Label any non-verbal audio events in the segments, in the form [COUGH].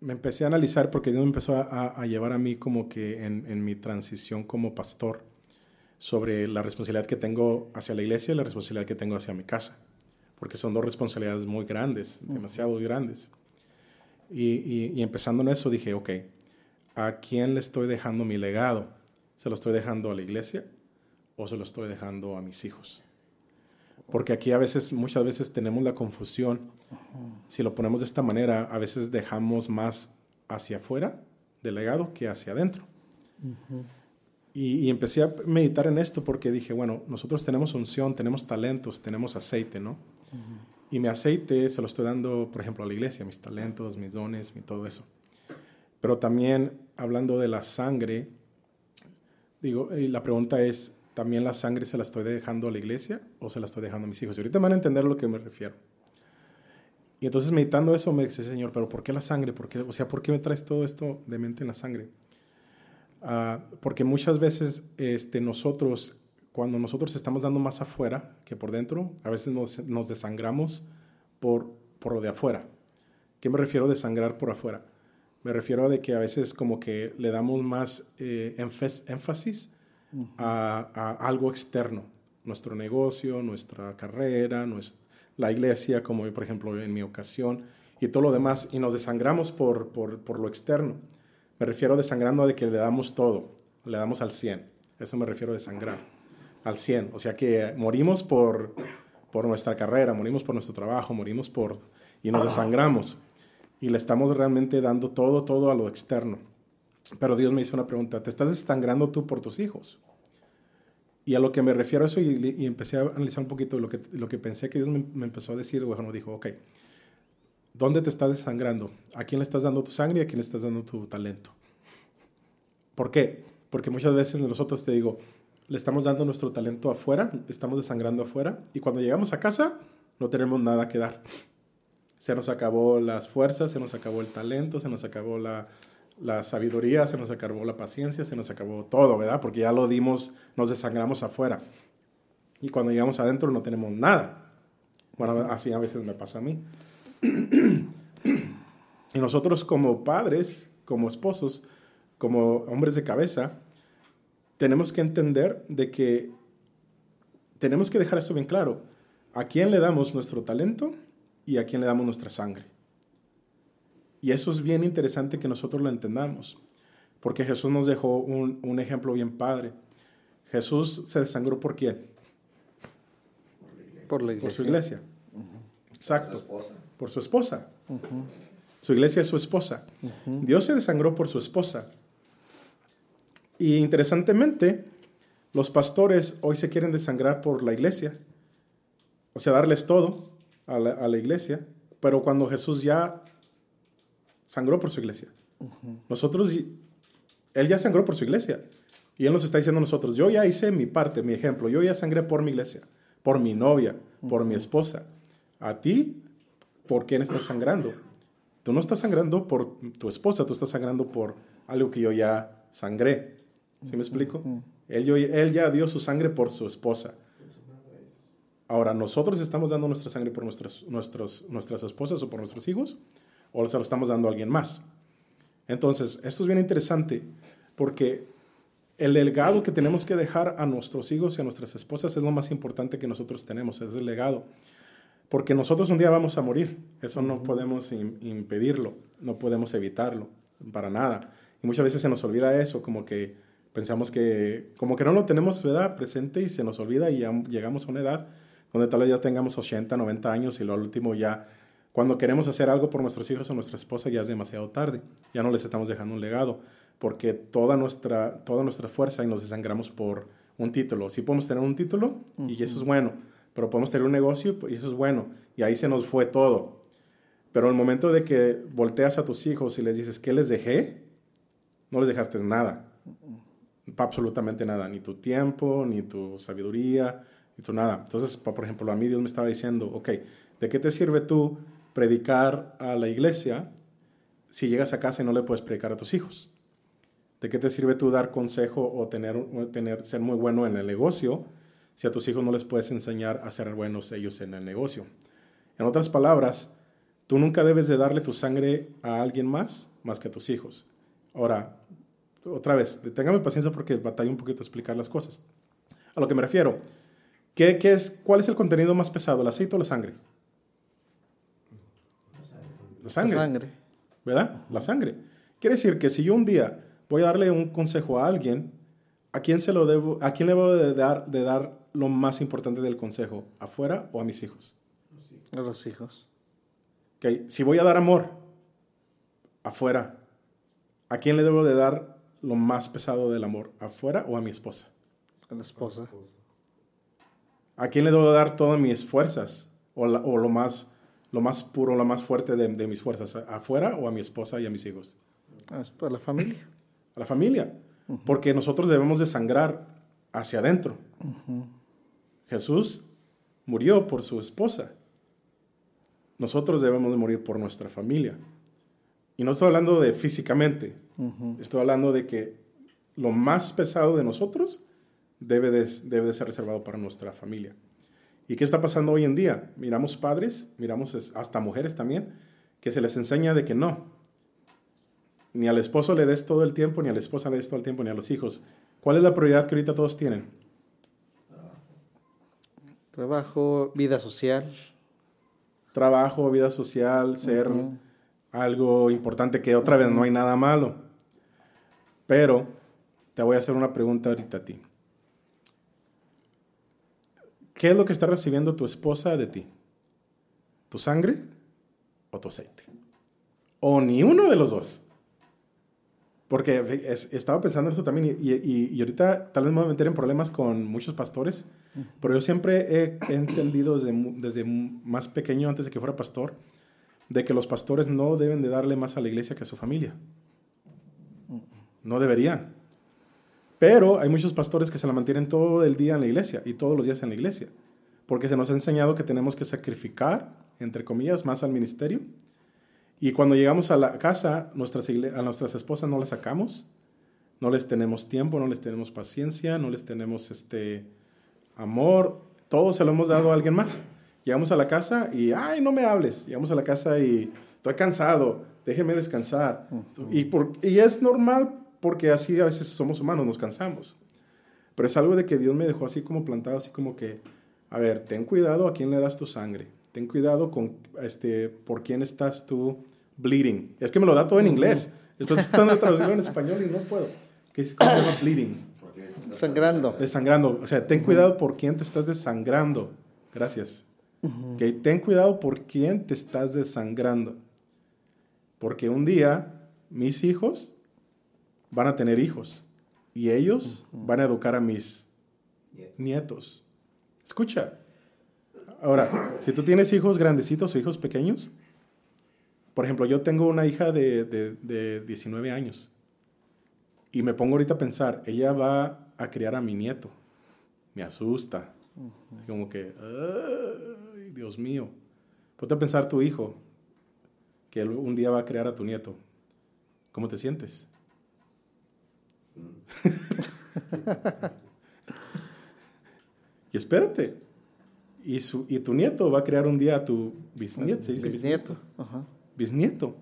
me empecé a analizar porque Dios me empezó a, llevar a mí como que en, en, mi transición como pastor sobre la responsabilidad que tengo hacia la iglesia y la responsabilidad que tengo hacia mi casa, porque son dos responsabilidades muy grandes, demasiado grandes. Y, y, empezando en eso dije, ok, ¿a quién le estoy dejando mi legado? ¿Se lo estoy dejando a la iglesia o se lo estoy dejando a mis hijos? Porque aquí a veces, muchas veces tenemos la confusión. Si lo ponemos de esta manera, a veces dejamos más hacia afuera del legado que hacia adentro. y, empecé a meditar en esto porque dije, bueno, nosotros tenemos unción, tenemos talentos, tenemos aceite, ¿no? Y mi aceite se lo estoy dando, por ejemplo, a la iglesia, mis talentos, mis dones, mi todo eso. Pero también hablando de la sangre, digo, y la pregunta es, ¿también la sangre se la estoy dejando a la iglesia o se la estoy dejando a mis hijos? Y ahorita van a entender a lo que me refiero. Y entonces meditando eso me dice, Señor, pero ¿por qué la sangre? ¿Por qué, o sea, ¿por qué me traes todo esto de mente en la sangre? Ah, porque muchas veces este, nosotros, cuando nosotros estamos dando más afuera que por dentro, a veces nos, nos desangramos por, por lo de afuera. ¿Qué me refiero a desangrar por afuera? Me refiero a de que a veces como que le damos más eh, énfasis a, algo externo, nuestro negocio, nuestra carrera, la iglesia, como por ejemplo en mi ocasión, y todo lo demás, y nos desangramos por, por, lo externo. Me refiero desangrando de que le damos todo, le damos al 100. Eso me refiero a desangrar, al 100. O sea que morimos por, por nuestra carrera, morimos por nuestro trabajo, morimos por... y nos desangramos. Y le estamos realmente dando todo, todo a lo externo. Pero Dios me hizo una pregunta, ¿te estás desangrando tú por tus hijos? Y a lo que me refiero a eso, y, empecé a analizar un poquito lo que, lo que pensé que Dios me, empezó a decir, bueno, dijo, ok, ¿dónde te estás desangrando? ¿A quién le estás dando tu sangre y a quién le estás dando tu talento? ¿Por qué? Porque muchas veces nosotros, te digo, le estamos dando nuestro talento afuera, estamos desangrando afuera, y cuando llegamos a casa no tenemos nada que dar. Se nos acabó las fuerzas, se nos acabó el talento, se nos acabó la, la sabiduría, se nos acabó la paciencia, se nos acabó todo, ¿verdad? Porque ya lo dimos, nos desangramos afuera. Y cuando llegamos adentro no tenemos nada. Bueno, así a veces me pasa a mí. [CLEARS THROAT] y nosotros como padres, como esposos, como hombres de cabeza, tenemos que entender de que tenemos que dejar esto bien claro. ¿A quién le damos nuestro talento y a quién le damos nuestra sangre? Y eso es bien interesante que nosotros lo entendamos, porque Jesús nos dejó un, ejemplo bien padre. Jesús se desangró por quién? Por la iglesia. Por su iglesia. Exacto. Por su esposa. Su iglesia es su esposa. Dios se desangró por su esposa. Y interesantemente, los pastores hoy se quieren desangrar por la iglesia. O sea, darles todo a la, a la iglesia. Pero cuando Jesús ya sangró por su iglesia. Nosotros, Él ya sangró por su iglesia. Y Él nos está diciendo a nosotros, yo ya hice mi parte, mi ejemplo, yo ya sangré por mi iglesia, por mi novia, por mi esposa. A ti, ¿por quién estás sangrando? Tú no estás sangrando por tu esposa, tú estás sangrando por algo que yo ya sangré. ¿Sí me explico? él, él ya dio su sangre por su esposa. Ahora, nosotros estamos dando nuestra sangre por nuestras, nuestros, nuestras esposas o por nuestros hijos o se lo estamos dando a alguien más. Entonces, esto es bien interesante porque el legado que tenemos que dejar a nuestros hijos y a nuestras esposas es lo más importante que nosotros tenemos, es el legado. Porque nosotros un día vamos a morir, eso no podemos impedirlo, no podemos evitarlo, para nada. Y muchas veces se nos olvida eso, como que pensamos que, como que no lo tenemos ¿verdad? presente y se nos olvida y ya llegamos a una edad donde tal vez ya tengamos 80, 90 años y lo último ya cuando queremos hacer algo por nuestros hijos o nuestra esposa ya es demasiado tarde, ya no les estamos dejando un legado, porque toda nuestra, toda nuestra fuerza y nos desangramos por un título. Sí podemos tener un título y eso es bueno, pero podemos tener un negocio y eso es bueno, y ahí se nos fue todo. Pero el momento de que volteas a tus hijos y les dices, ¿qué les dejé? No les dejaste nada, absolutamente nada, ni tu tiempo, ni tu sabiduría, ni tu nada. Entonces, por ejemplo, a mí Dios me estaba diciendo, ok, ¿de qué te sirve tú predicar a la iglesia si llegas a casa y no le puedes predicar a tus hijos? ¿De qué te sirve tú dar consejo o tener, ser muy bueno en el negocio si a tus hijos no les puedes enseñar a ser buenos ellos en el negocio? En otras palabras, tú nunca debes de darle tu sangre a alguien más más que a tus hijos. Ahora, otra vez, téngame paciencia porque batalla un poquito explicar las cosas. A lo que me refiero, ¿qué, qué es, ¿cuál es el contenido más pesado, el aceite o la sangre? La sangre. La sangre. ¿Verdad? La sangre. Quiere decir que si yo un día voy a darle un consejo a alguien, ¿a quién, se lo debo, a quién le debo de dar, de dar lo más importante del consejo? ¿Afuera o a mis hijos? A los hijos. Okay. Si voy a dar amor, afuera, ¿a quién le debo de dar lo más pesado del amor? ¿Afuera o a mi esposa? A la esposa. ¿A quién le debo de dar todas mis fuerzas? O, o lo, más, lo más puro, lo más fuerte de, de, mis fuerzas? ¿Afuera o a mi esposa y a mis hijos? [CLEARS THROAT] A la familia. A la familia. Porque nosotros debemos de sangrar hacia adentro. Jesús murió por su esposa. Nosotros debemos de morir por nuestra familia. Y no estoy hablando de físicamente, estoy hablando de que lo más pesado de nosotros debe de, debe de ser reservado para nuestra familia. ¿Y qué está pasando hoy en día? Miramos padres, miramos hasta mujeres también, que se les enseña de que no. Ni al esposo le des todo el tiempo, ni a la esposa le des todo el tiempo, ni a los hijos. ¿Cuál es la prioridad que ahorita todos tienen? Trabajo, vida social. Trabajo, vida social, ser algo importante que otra vez no hay nada malo. Pero te voy a hacer una pregunta ahorita a ti. ¿Qué es lo que está recibiendo tu esposa de ti? ¿Tu sangre o tu aceite? O ni uno de los dos. Porque estaba pensando en eso también y, y, ahorita tal vez me voy a meter en problemas con muchos pastores, pero yo siempre he, entendido desde, desde más pequeño, antes de que fuera pastor, de que los pastores no deben de darle más a la iglesia que a su familia. No deberían. Pero hay muchos pastores que se la mantienen todo el día en la iglesia y todos los días en la iglesia. Porque se nos ha enseñado que tenemos que sacrificar, entre comillas, más al ministerio. Y cuando llegamos a la casa, nuestras a nuestras esposas no las sacamos. No les tenemos tiempo, no les tenemos paciencia, no les tenemos este amor. Todo se lo hemos dado a alguien más. Llegamos a la casa y, ay, no me hables. Llegamos a la casa y estoy cansado, déjeme descansar. y, por, y es normal porque así a veces somos humanos, nos cansamos. Pero es algo de que Dios me dejó así como plantado, así como que, a ver, ten cuidado a quién le das tu sangre. Ten cuidado con, este, por quién estás tú bleeding. Es que me lo da todo en inglés. Estoy tratando de traducirlo en español y no puedo. ¿Qué es, ¿Cómo se llama bleeding? Sangrando. Desangrando. O sea, ten cuidado por quién te estás desangrando. Gracias que ten cuidado por quién te estás desangrando. Porque un día mis hijos van a tener hijos y ellos van a educar a mis nietos. Escucha. Ahora, si tú tienes hijos grandecitos o hijos pequeños, por ejemplo, yo tengo una hija de, de 19 años y me pongo ahorita a pensar, ella va a criar a mi nieto. Me asusta. Como que, ay, Dios mío. Ponte a pensar tu hijo, que un día va a crear a tu nieto. ¿Cómo te sientes? [LAUGHS] y espérate. Y, su, y tu nieto va a crear un día a tu bisnieto. bisnieto. Bisnieto.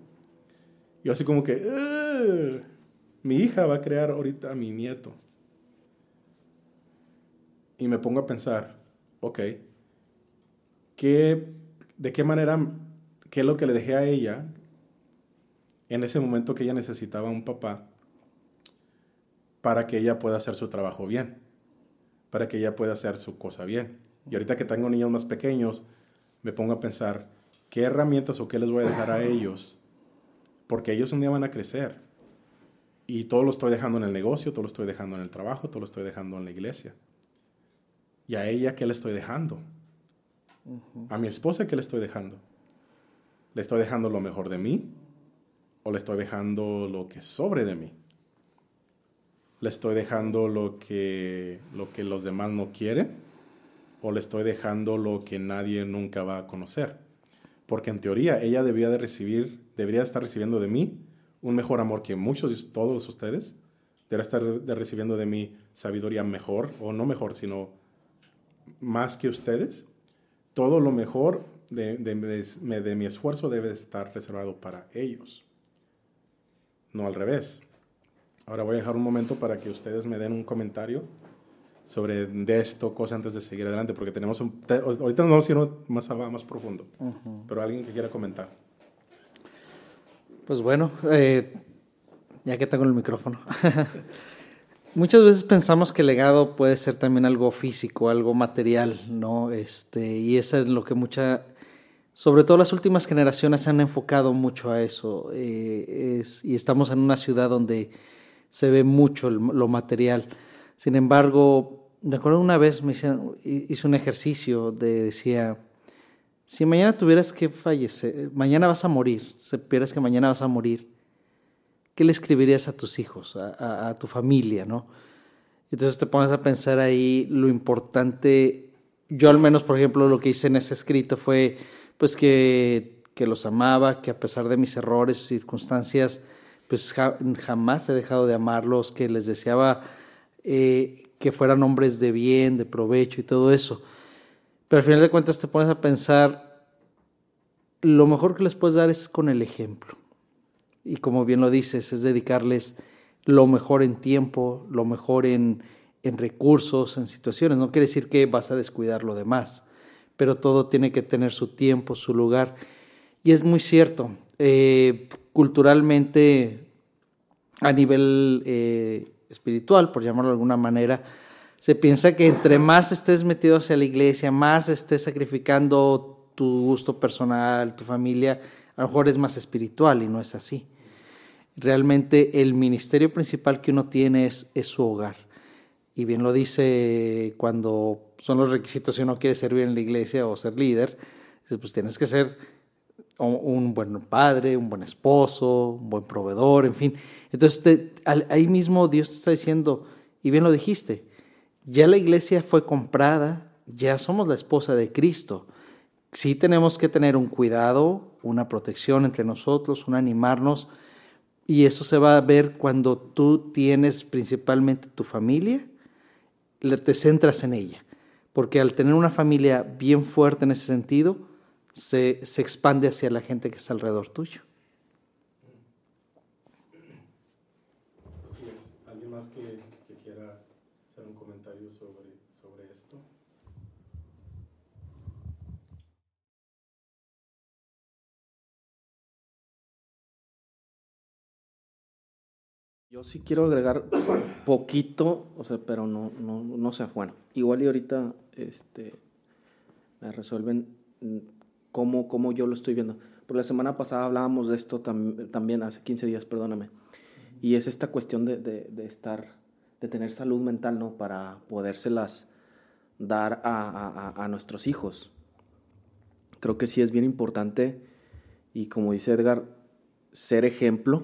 Y así como que, mi hija va a crear ahorita a mi nieto. Y me pongo a pensar, ok, ¿qué, ¿de qué manera, qué es lo que le dejé a ella en ese momento que ella necesitaba un papá para que ella pueda hacer su trabajo bien, para que ella pueda hacer su cosa bien? Y ahorita que tengo niños más pequeños, me pongo a pensar, ¿qué herramientas o qué les voy a dejar a ellos? Porque ellos un día van a crecer. Y todo lo estoy dejando en el negocio, todo lo estoy dejando en el trabajo, todo lo estoy dejando en la iglesia. ¿Y a ella qué le estoy dejando? A mi esposa, ¿qué le estoy dejando? ¿Le estoy dejando lo mejor de mí? ¿O le estoy dejando lo que sobre de mí? ¿Le estoy dejando lo que, lo que los demás no quieren? ¿O le estoy dejando lo que nadie nunca va a conocer? Porque en teoría ella debía de recibir, debería estar recibiendo de mí un mejor amor que muchos, todos ustedes. Debería estar recibiendo de mí sabiduría mejor, o no mejor, sino más que ustedes, todo lo mejor de, de mi esfuerzo debe estar reservado para ellos, no al revés. Ahora voy a dejar un momento para que ustedes me den un comentario sobre de esto, cosa antes de seguir adelante, porque tenemos un... ahorita nos vamos a ir más, más profundo, pero alguien que quiera comentar. Pues bueno, eh, ya que tengo el micrófono. [LAUGHS] Muchas veces pensamos que el legado puede ser también algo físico, algo material, ¿no? Este, y eso es lo que mucha, sobre todo las últimas generaciones han enfocado mucho a eso. Eh, es, y estamos en una ciudad donde se ve mucho lo material. Sin embargo, me acuerdo una vez me hice, un ejercicio de decía, si mañana tuvieras que fallecer, mañana vas a morir, supieras que mañana vas a morir, ¿qué le escribirías a tus hijos, a, tu familia, no? Entonces te pones a pensar ahí lo importante. Yo al menos, por ejemplo, lo que hice en ese escrito fue, pues que, que los amaba, que a pesar de mis errores, circunstancias, pues jamás he dejado de amarlos, que les deseaba eh, que fueran hombres de bien, de provecho y todo eso. Pero al final de cuentas te pones a pensar, lo mejor que les puedes dar es con el ejemplo. Y como bien lo dices, es dedicarles lo mejor en tiempo, lo mejor en, en recursos, en situaciones. No quiere decir que vas a descuidar lo demás, pero todo tiene que tener su tiempo, su lugar. Y es muy cierto, eh, culturalmente, a nivel eh, espiritual, por llamarlo de alguna manera, se piensa que entre más estés metido hacia la iglesia, más estés sacrificando tu gusto personal, tu familia, a lo mejor es más espiritual y no es así. Realmente el ministerio principal que uno tiene es, es su hogar. Y bien lo dice cuando son los requisitos si uno quiere servir en la iglesia o ser líder, pues tienes que ser un buen padre, un buen esposo, un buen proveedor, en fin. Entonces ahí mismo Dios te está diciendo, y bien lo dijiste, ya la iglesia fue comprada, ya somos la esposa de Cristo. Sí tenemos que tener un cuidado, una protección entre nosotros, un animarnos, y eso se va a ver cuando tú tienes principalmente tu familia, te centras en ella. Porque al tener una familia bien fuerte en ese sentido, se, se expande hacia la gente que está alrededor tuyo. Así es. ¿Alguien más que, quiera hacer un comentario sobre, sobre esto? Yo sí quiero agregar poquito, o sea, pero no, no, no sé, bueno, igual y ahorita este, me resuelven cómo, cómo yo lo estoy viendo. Por la semana pasada hablábamos de esto también, hace 15 días, perdóname. Y es esta cuestión de, de, estar, de tener salud mental, ¿no? Para podérselas dar a, a, a, nuestros hijos. Creo que sí es bien importante y como dice Edgar, ser ejemplo,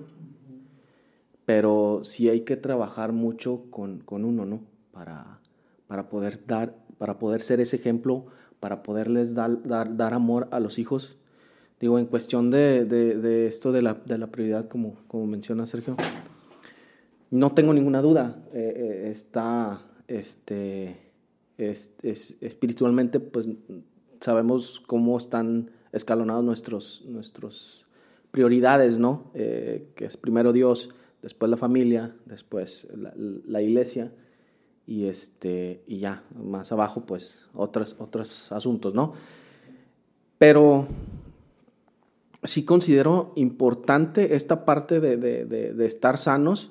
pero sí hay que trabajar mucho con, con uno, ¿no? Para, para poder dar, para poder ser ese ejemplo para poderles dar, dar, dar amor a los hijos. Digo, en cuestión de, de, esto de la, de la, prioridad, como, como menciona Sergio, no tengo ninguna duda. Eh, eh, está, este, es, espiritualmente, pues sabemos cómo están escalonados nuestros, nuestros prioridades, ¿no? Eh, que es primero Dios, después la familia, después la, la iglesia y este y ya más abajo pues otros otros asuntos no pero sí considero importante esta parte de, de, estar sanos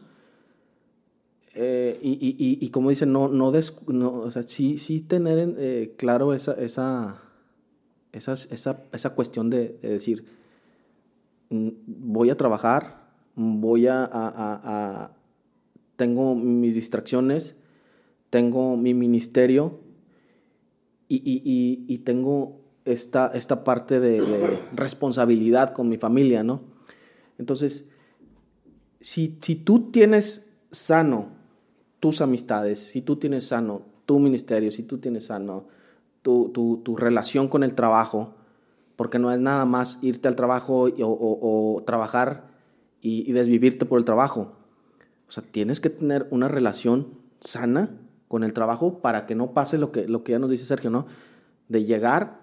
eh, y, y, y, como dicen no no, no o sea, sí, tener eh, claro esa esa, esa, esa, esa cuestión de, decir mm, voy a trabajar voy a, a tengo mis distracciones tengo mi ministerio y, tengo esta, esta parte de, responsabilidad con mi familia, ¿no? Entonces, si, si tú tienes sano tus amistades, si tú tienes sano tu ministerio, si tú tienes sano tu, tu, relación con el trabajo, porque no es nada más irte al trabajo o, trabajar y, y, desvivirte por el trabajo. O sea, tienes que tener una relación sana con el trabajo para que no pase lo que, lo que ya nos dice Sergio, ¿no? De llegar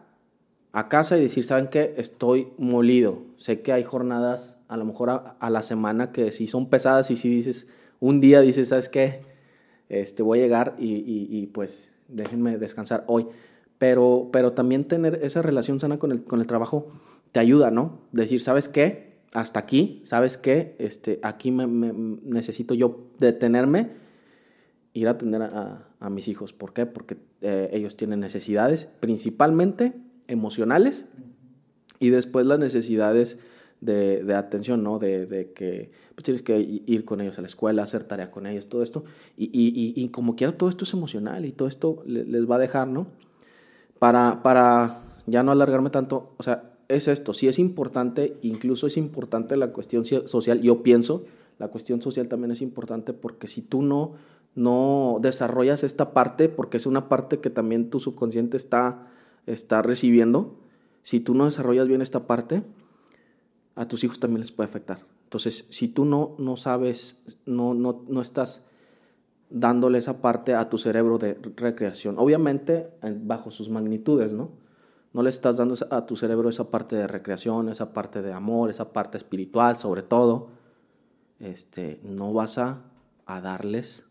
a casa y decir, ¿saben qué? Estoy molido. Sé que hay jornadas a lo mejor a, la semana que sí son pesadas y si dices, un día dices, ¿sabes qué? Este, voy a llegar y, y, pues déjenme descansar hoy. Pero, pero también tener esa relación sana con el, con el trabajo te ayuda, ¿no? Decir, ¿sabes qué? Hasta aquí, ¿sabes qué? Este, aquí me, necesito yo detenerme, ir a atender a, a mis hijos. ¿Por qué? Porque eh, ellos tienen necesidades, principalmente emocionales, y después las necesidades de, de atención, ¿no? De, de, que pues tienes que ir con ellos a la escuela, hacer tarea con ellos, todo esto. Y, y, y, como quiera, todo esto es emocional y todo esto les va a dejar, ¿no? Para, para ya no alargarme tanto, o sea, es esto, sí es importante, incluso es importante la cuestión social, yo pienso, la cuestión social también es importante porque si tú no, no desarrollas esta parte, porque es una parte que también tu subconsciente está, está recibiendo, si tú no desarrollas bien esta parte, a tus hijos también les puede afectar. Entonces, si tú no, no sabes, no, no, no estás dándole esa parte a tu cerebro de recreación, obviamente bajo sus magnitudes, ¿no? No le estás dando a tu cerebro esa parte de recreación, esa parte de amor, esa parte espiritual, sobre todo, este, no vas a, a darles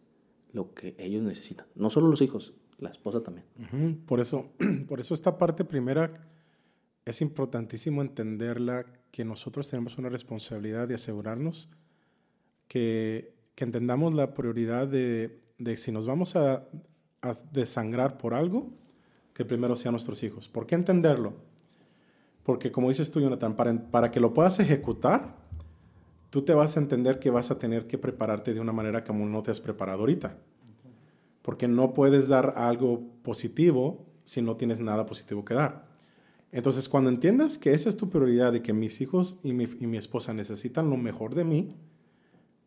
lo que ellos necesitan. No solo los hijos, la esposa también. Por eso, [CLEARS THROAT] por eso esta parte primera es importantísimo entenderla, que nosotros tenemos una responsabilidad de asegurarnos que, entendamos la prioridad de, de si nos vamos a, a, desangrar por algo, que primero sean nuestros hijos. ¿Por qué entenderlo? Porque como dices tú, Jonathan, para, para que lo puedas ejecutar, tú te vas a entender que vas a tener que prepararte de una manera como no te has preparado ahorita. Porque no puedes dar algo positivo si no tienes nada positivo que dar. Entonces, cuando entiendas que esa es tu prioridad y que mis hijos y mi, y mi, esposa necesitan lo mejor de mí,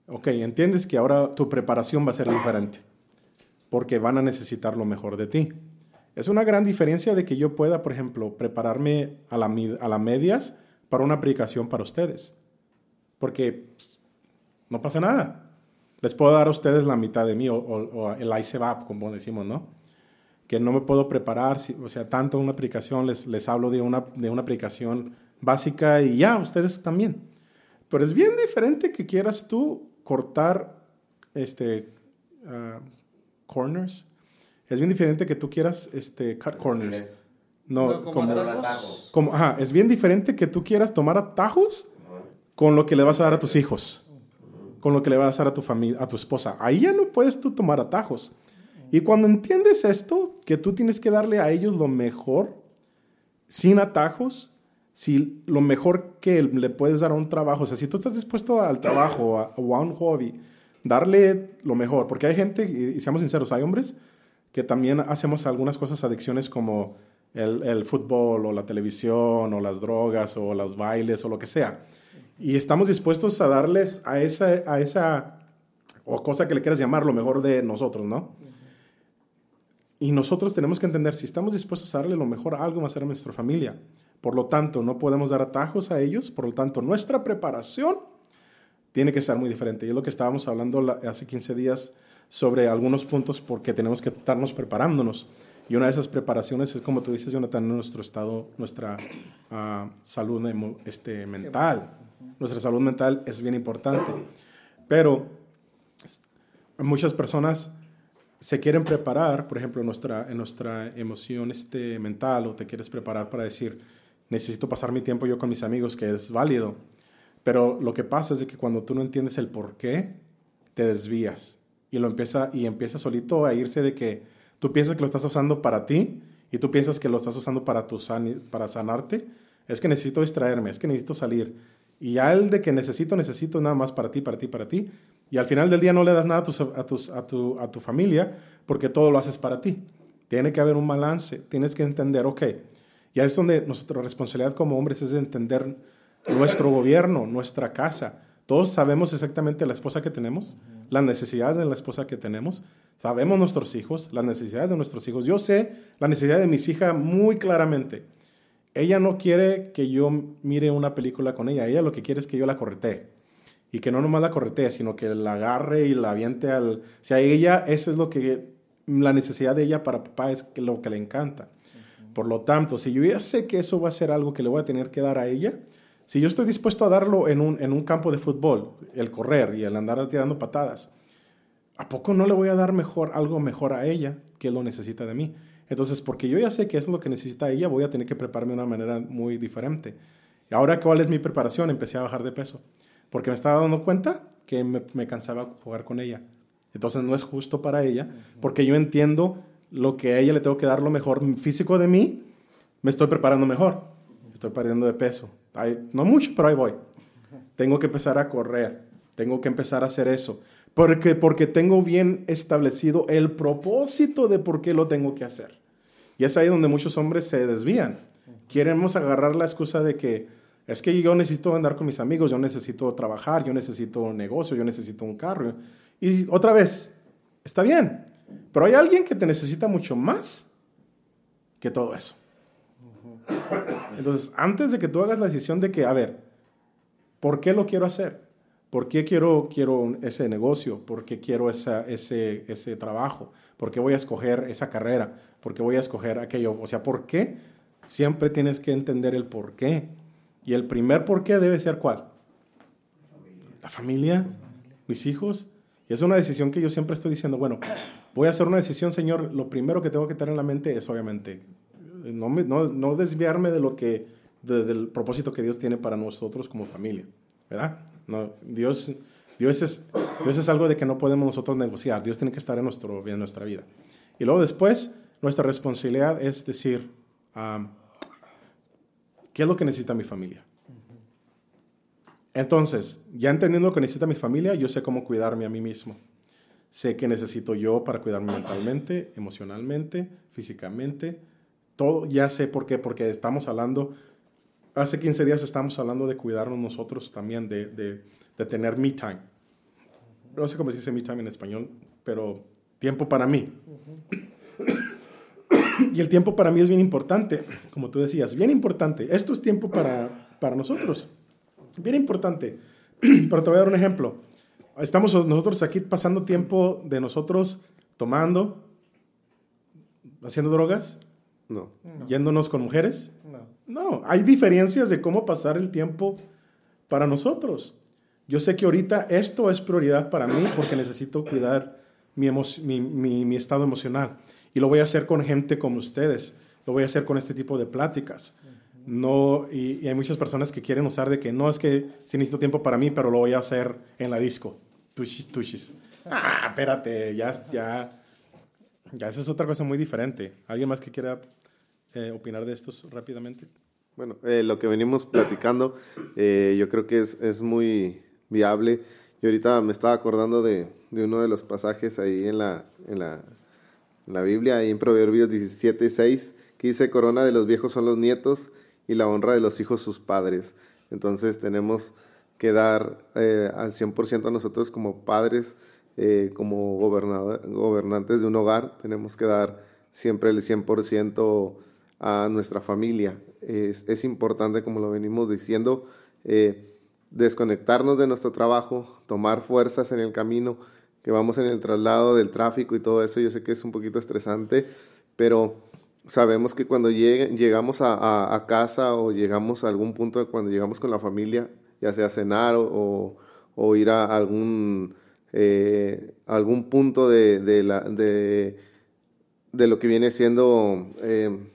ok, entiendes que ahora tu preparación va a ser diferente, porque van a necesitar lo mejor de ti. Es una gran diferencia de que yo pueda, por ejemplo, prepararme a la, a la medias para una aplicación para ustedes, porque pues, no pasa nada. Les puedo dar a ustedes la mitad de mí o, o, o el ICEVAP, como decimos, ¿no? que no me puedo preparar, o sea, tanto una aplicación, les, les hablo de una, de una aplicación básica y ya, ustedes también. Pero es bien diferente que quieras tú cortar este, uh, corners. Es bien diferente que tú quieras este, cut corners. No, como, como, ajá, es bien diferente que tú quieras tomar atajos con lo que le vas a dar a tus hijos, con lo que le vas a dar a tu familia, a tu esposa. Ahí ya no puedes tú tomar atajos. Y cuando entiendes esto, que tú tienes que darle a ellos lo mejor, sin atajos, si lo mejor que le puedes dar a un trabajo, o sea, si tú estás dispuesto al trabajo o a un hobby, darle lo mejor, porque hay gente, y seamos sinceros, hay hombres que también hacemos algunas cosas, adicciones como el, fútbol o la televisión o las drogas o los bailes o lo que sea. Y estamos dispuestos a darles a esa, a esa o cosa que le quieras llamar lo mejor de nosotros, ¿no? Y nosotros tenemos que entender, si estamos dispuestos a darle lo mejor a algo, va a ser a nuestra familia. Por lo tanto, no podemos dar atajos a ellos, por lo tanto, nuestra preparación tiene que ser muy diferente. Y es lo que estábamos hablando hace 15 días sobre algunos puntos porque tenemos que estarnos preparándonos. Y una de esas preparaciones es, como tú dices, Jonathan, nuestro estado, nuestra uh, salud este, mental. Nuestra salud mental es bien importante. Pero muchas personas se quieren preparar, por ejemplo, nuestra, en nuestra emoción este, mental, o te quieres preparar para decir, necesito pasar mi tiempo yo con mis amigos, que es válido. Pero lo que pasa es que cuando tú no entiendes el por qué, te desvías. Y, lo empieza, y empieza solito a irse de que tú piensas que lo estás usando para ti y tú piensas que lo estás usando para, tu para sanarte. Es que necesito distraerme, es que necesito salir. Y ya el de que necesito, necesito nada más para ti, para ti, para ti. Y al final del día no le das nada a, tus, a, tus, a, tu, a tu familia porque todo lo haces para ti. Tiene que haber un balance. Tienes que entender, ok, ya es donde nuestra responsabilidad como hombres es de entender nuestro gobierno, nuestra casa. Todos sabemos exactamente la esposa que tenemos, las necesidades de la esposa que tenemos. Sabemos nuestros hijos, las necesidades de nuestros hijos. Yo sé la necesidad de mis hijas muy claramente. Ella no quiere que yo mire una película con ella, ella lo que quiere es que yo la corretee. Y que no nomás la corretee, sino que la agarre y la aviente al... O sea, ella, eso es lo que... La necesidad de ella para papá es lo que le encanta. Por lo tanto, si yo ya sé que eso va a ser algo que le voy a tener que dar a ella, si yo estoy dispuesto a darlo en un, en un campo de fútbol, el correr y el andar tirando patadas, ¿a poco no le voy a dar mejor, algo mejor a ella que lo necesita de mí? Entonces, porque yo ya sé que eso es lo que necesita ella, voy a tener que prepararme de una manera muy diferente. Y ahora, ¿cuál es mi preparación? Empecé a bajar de peso. Porque me estaba dando cuenta que me, me cansaba jugar con ella. Entonces, no es justo para ella, porque yo entiendo lo que a ella le tengo que dar lo mejor físico de mí, me estoy preparando mejor. Estoy perdiendo de peso. no mucho, pero ahí voy. Tengo que empezar a correr. Tengo que empezar a hacer eso. Porque, porque tengo bien establecido el propósito de por qué lo tengo que hacer. Y es ahí donde muchos hombres se desvían. Queremos agarrar la excusa de que es que yo necesito andar con mis amigos, yo necesito trabajar, yo necesito un negocio, yo necesito un carro. Y otra vez, está bien, pero hay alguien que te necesita mucho más que todo eso. Entonces, antes de que tú hagas la decisión de que, a ver, ¿por qué lo quiero hacer? ¿Por qué quiero, quiero ese negocio? ¿Por qué quiero esa, ese, ese trabajo? ¿Por qué voy a escoger esa carrera? ¿Por qué voy a escoger aquello? O sea, ¿por qué? Siempre tienes que entender el por qué. Y el primer por qué debe ser cuál? La familia, mis hijos. Y es una decisión que yo siempre estoy diciendo, bueno, voy a hacer una decisión, Señor, lo primero que tengo que tener en la mente es obviamente no, no, no desviarme de lo que, del propósito que Dios tiene para nosotros como familia, ¿verdad? No, Dios, Dios, es, Dios es algo de que no podemos nosotros negociar. Dios tiene que estar en, nuestro, en nuestra vida. Y luego después, nuestra responsabilidad es decir, ¿qué es lo que necesita mi familia? Entonces, ya entendiendo lo que necesita mi familia, yo sé cómo cuidarme a mí mismo. Sé que necesito yo para cuidarme mentalmente, emocionalmente, físicamente. Todo, ya sé por qué, porque estamos hablando hace 15 días estamos hablando de cuidarnos nosotros también, de, de, de, tener me time. No sé cómo se dice me time en español, pero tiempo para mí. Y el tiempo para mí es bien importante, como tú decías, bien importante. Esto es tiempo para, para nosotros, bien importante. [CLEARS THROAT] Pero te voy a dar un ejemplo. Estamos nosotros aquí pasando tiempo de nosotros tomando, haciendo drogas, no. ¿Yéndonos con mujeres? No. Hay diferencias de cómo pasar el tiempo para nosotros. Yo sé que ahorita esto es prioridad para mí porque necesito cuidar mi, mi, mi, estado emocional. Y lo voy a hacer con gente como ustedes. Lo voy a hacer con este tipo de pláticas. No, y, hay muchas personas que quieren usar de que no es que si necesito tiempo para mí, pero lo voy a hacer en la disco. Tushis, tushis. Ah, espérate, ya, ya, ya, esa es otra cosa muy diferente. ¿Alguien más que quiera eh, opinar de estos rápidamente? Bueno, eh, lo que venimos platicando, eh, yo creo que es, es, muy viable. Y ahorita me estaba acordando de, de uno de los pasajes ahí en la, en la, la Biblia, ahí en Proverbios 17, 6, que dice, corona de los viejos son los nietos y la honra de los hijos sus padres. Entonces tenemos que dar al 100% a nosotros como padres, como gobernantes de un hogar, tenemos que dar siempre el 100% a nuestra familia. Es, es importante, como lo venimos diciendo, eh, desconectarnos de nuestro trabajo, tomar fuerzas en el camino, que vamos en el traslado del tráfico y todo eso. Yo sé que es un poquito estresante, pero sabemos que cuando llegamos a, casa o llegamos a algún punto, cuando llegamos con la familia, ya sea cenar o, o, ir a algún, eh, algún punto de, de, de, de, lo que viene siendo... Eh,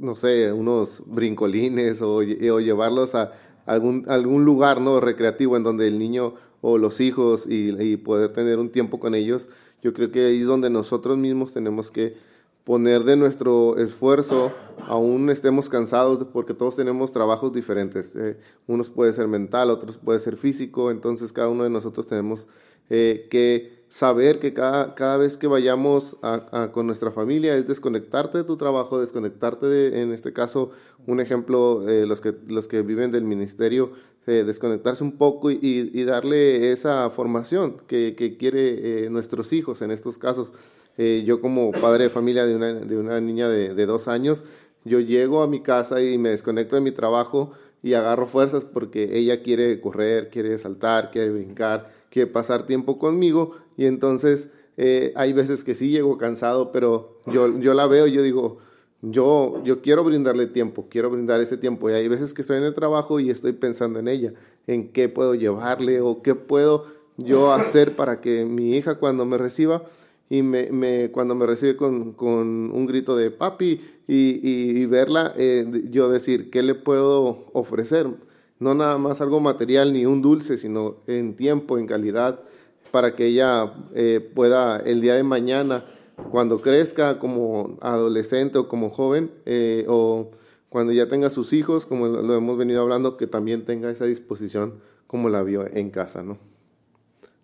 no sé, unos brincolines o, llevarlos a algún, lugar ¿no? recreativo en donde el niño o los hijos y, y, poder tener un tiempo con ellos, yo creo que ahí es donde nosotros mismos tenemos que poner de nuestro esfuerzo, aún estemos cansados, porque todos tenemos trabajos diferentes. Eh, unos puede ser mental, otros puede ser físico, entonces cada uno de nosotros tenemos eh, que saber que cada, cada vez que vayamos a, con nuestra familia es desconectarte de tu trabajo, desconectarte de, en este caso, un ejemplo, eh, los, que, los que viven del ministerio, eh, desconectarse un poco y, darle esa formación que, que quiere eh, nuestros hijos en estos casos. yo como padre de familia de una, de una niña de, de dos años, yo llego a mi casa y me desconecto de mi trabajo y agarro fuerzas porque ella quiere correr, quiere saltar, quiere brincar, quiere pasar tiempo conmigo y entonces eh, hay veces que sí llego cansado, pero yo, yo la veo y yo digo, yo, yo quiero brindarle tiempo, quiero brindar ese tiempo. Y hay veces que estoy en el trabajo y estoy pensando en ella, en qué puedo llevarle o qué puedo yo hacer para que mi hija cuando me reciba y me cuando me recibe con, con, un grito de papi y, y, verla, eh, yo decir, ¿qué le puedo ofrecer? No nada más algo material ni un dulce, sino en tiempo, en calidad, para que ella eh, pueda el día de mañana cuando crezca como adolescente o como joven, eh, o cuando ya tenga sus hijos, como lo hemos venido hablando, que también tenga esa disposición como la vio en casa, ¿no?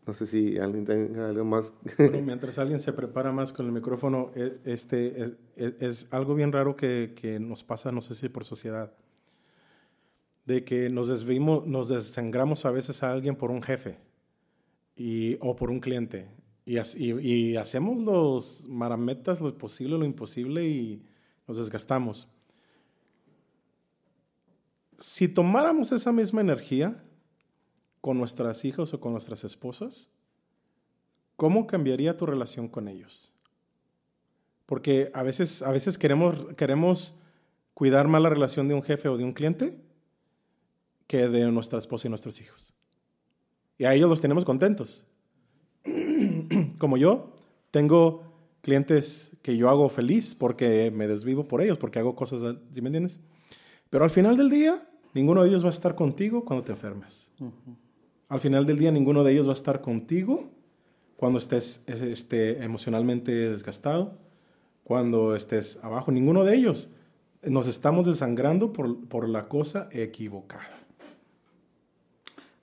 No sé si alguien tenga algo más. [LAUGHS] mientras alguien se prepara más con el micrófono, e, este, es, algo bien raro que, que, nos pasa, no sé si por sociedad, de que nos desvimos, nos desangramos a veces a alguien por un jefe y, o por un cliente y, hacemos los marametas, lo posible, lo imposible y nos desgastamos. Si tomáramos esa misma energía con nuestras hijas o con nuestras esposas, ¿cómo cambiaría tu relación con ellos? Porque a veces, a veces queremos, queremos cuidar más la relación de un jefe o de un cliente que de nuestra esposa y nuestros hijos. Y a ellos los tenemos contentos. [CLEARS THROAT] como yo, tengo clientes que yo hago feliz porque me desvivo por ellos, porque hago cosas, ¿sí me entiendes? Pero al final del día, ninguno de ellos va a estar contigo cuando te enfermes. Al final del día, ninguno de ellos va a estar contigo cuando estés este, emocionalmente desgastado, cuando estés abajo. Ninguno de ellos. Nos estamos desangrando por, por la cosa equivocada.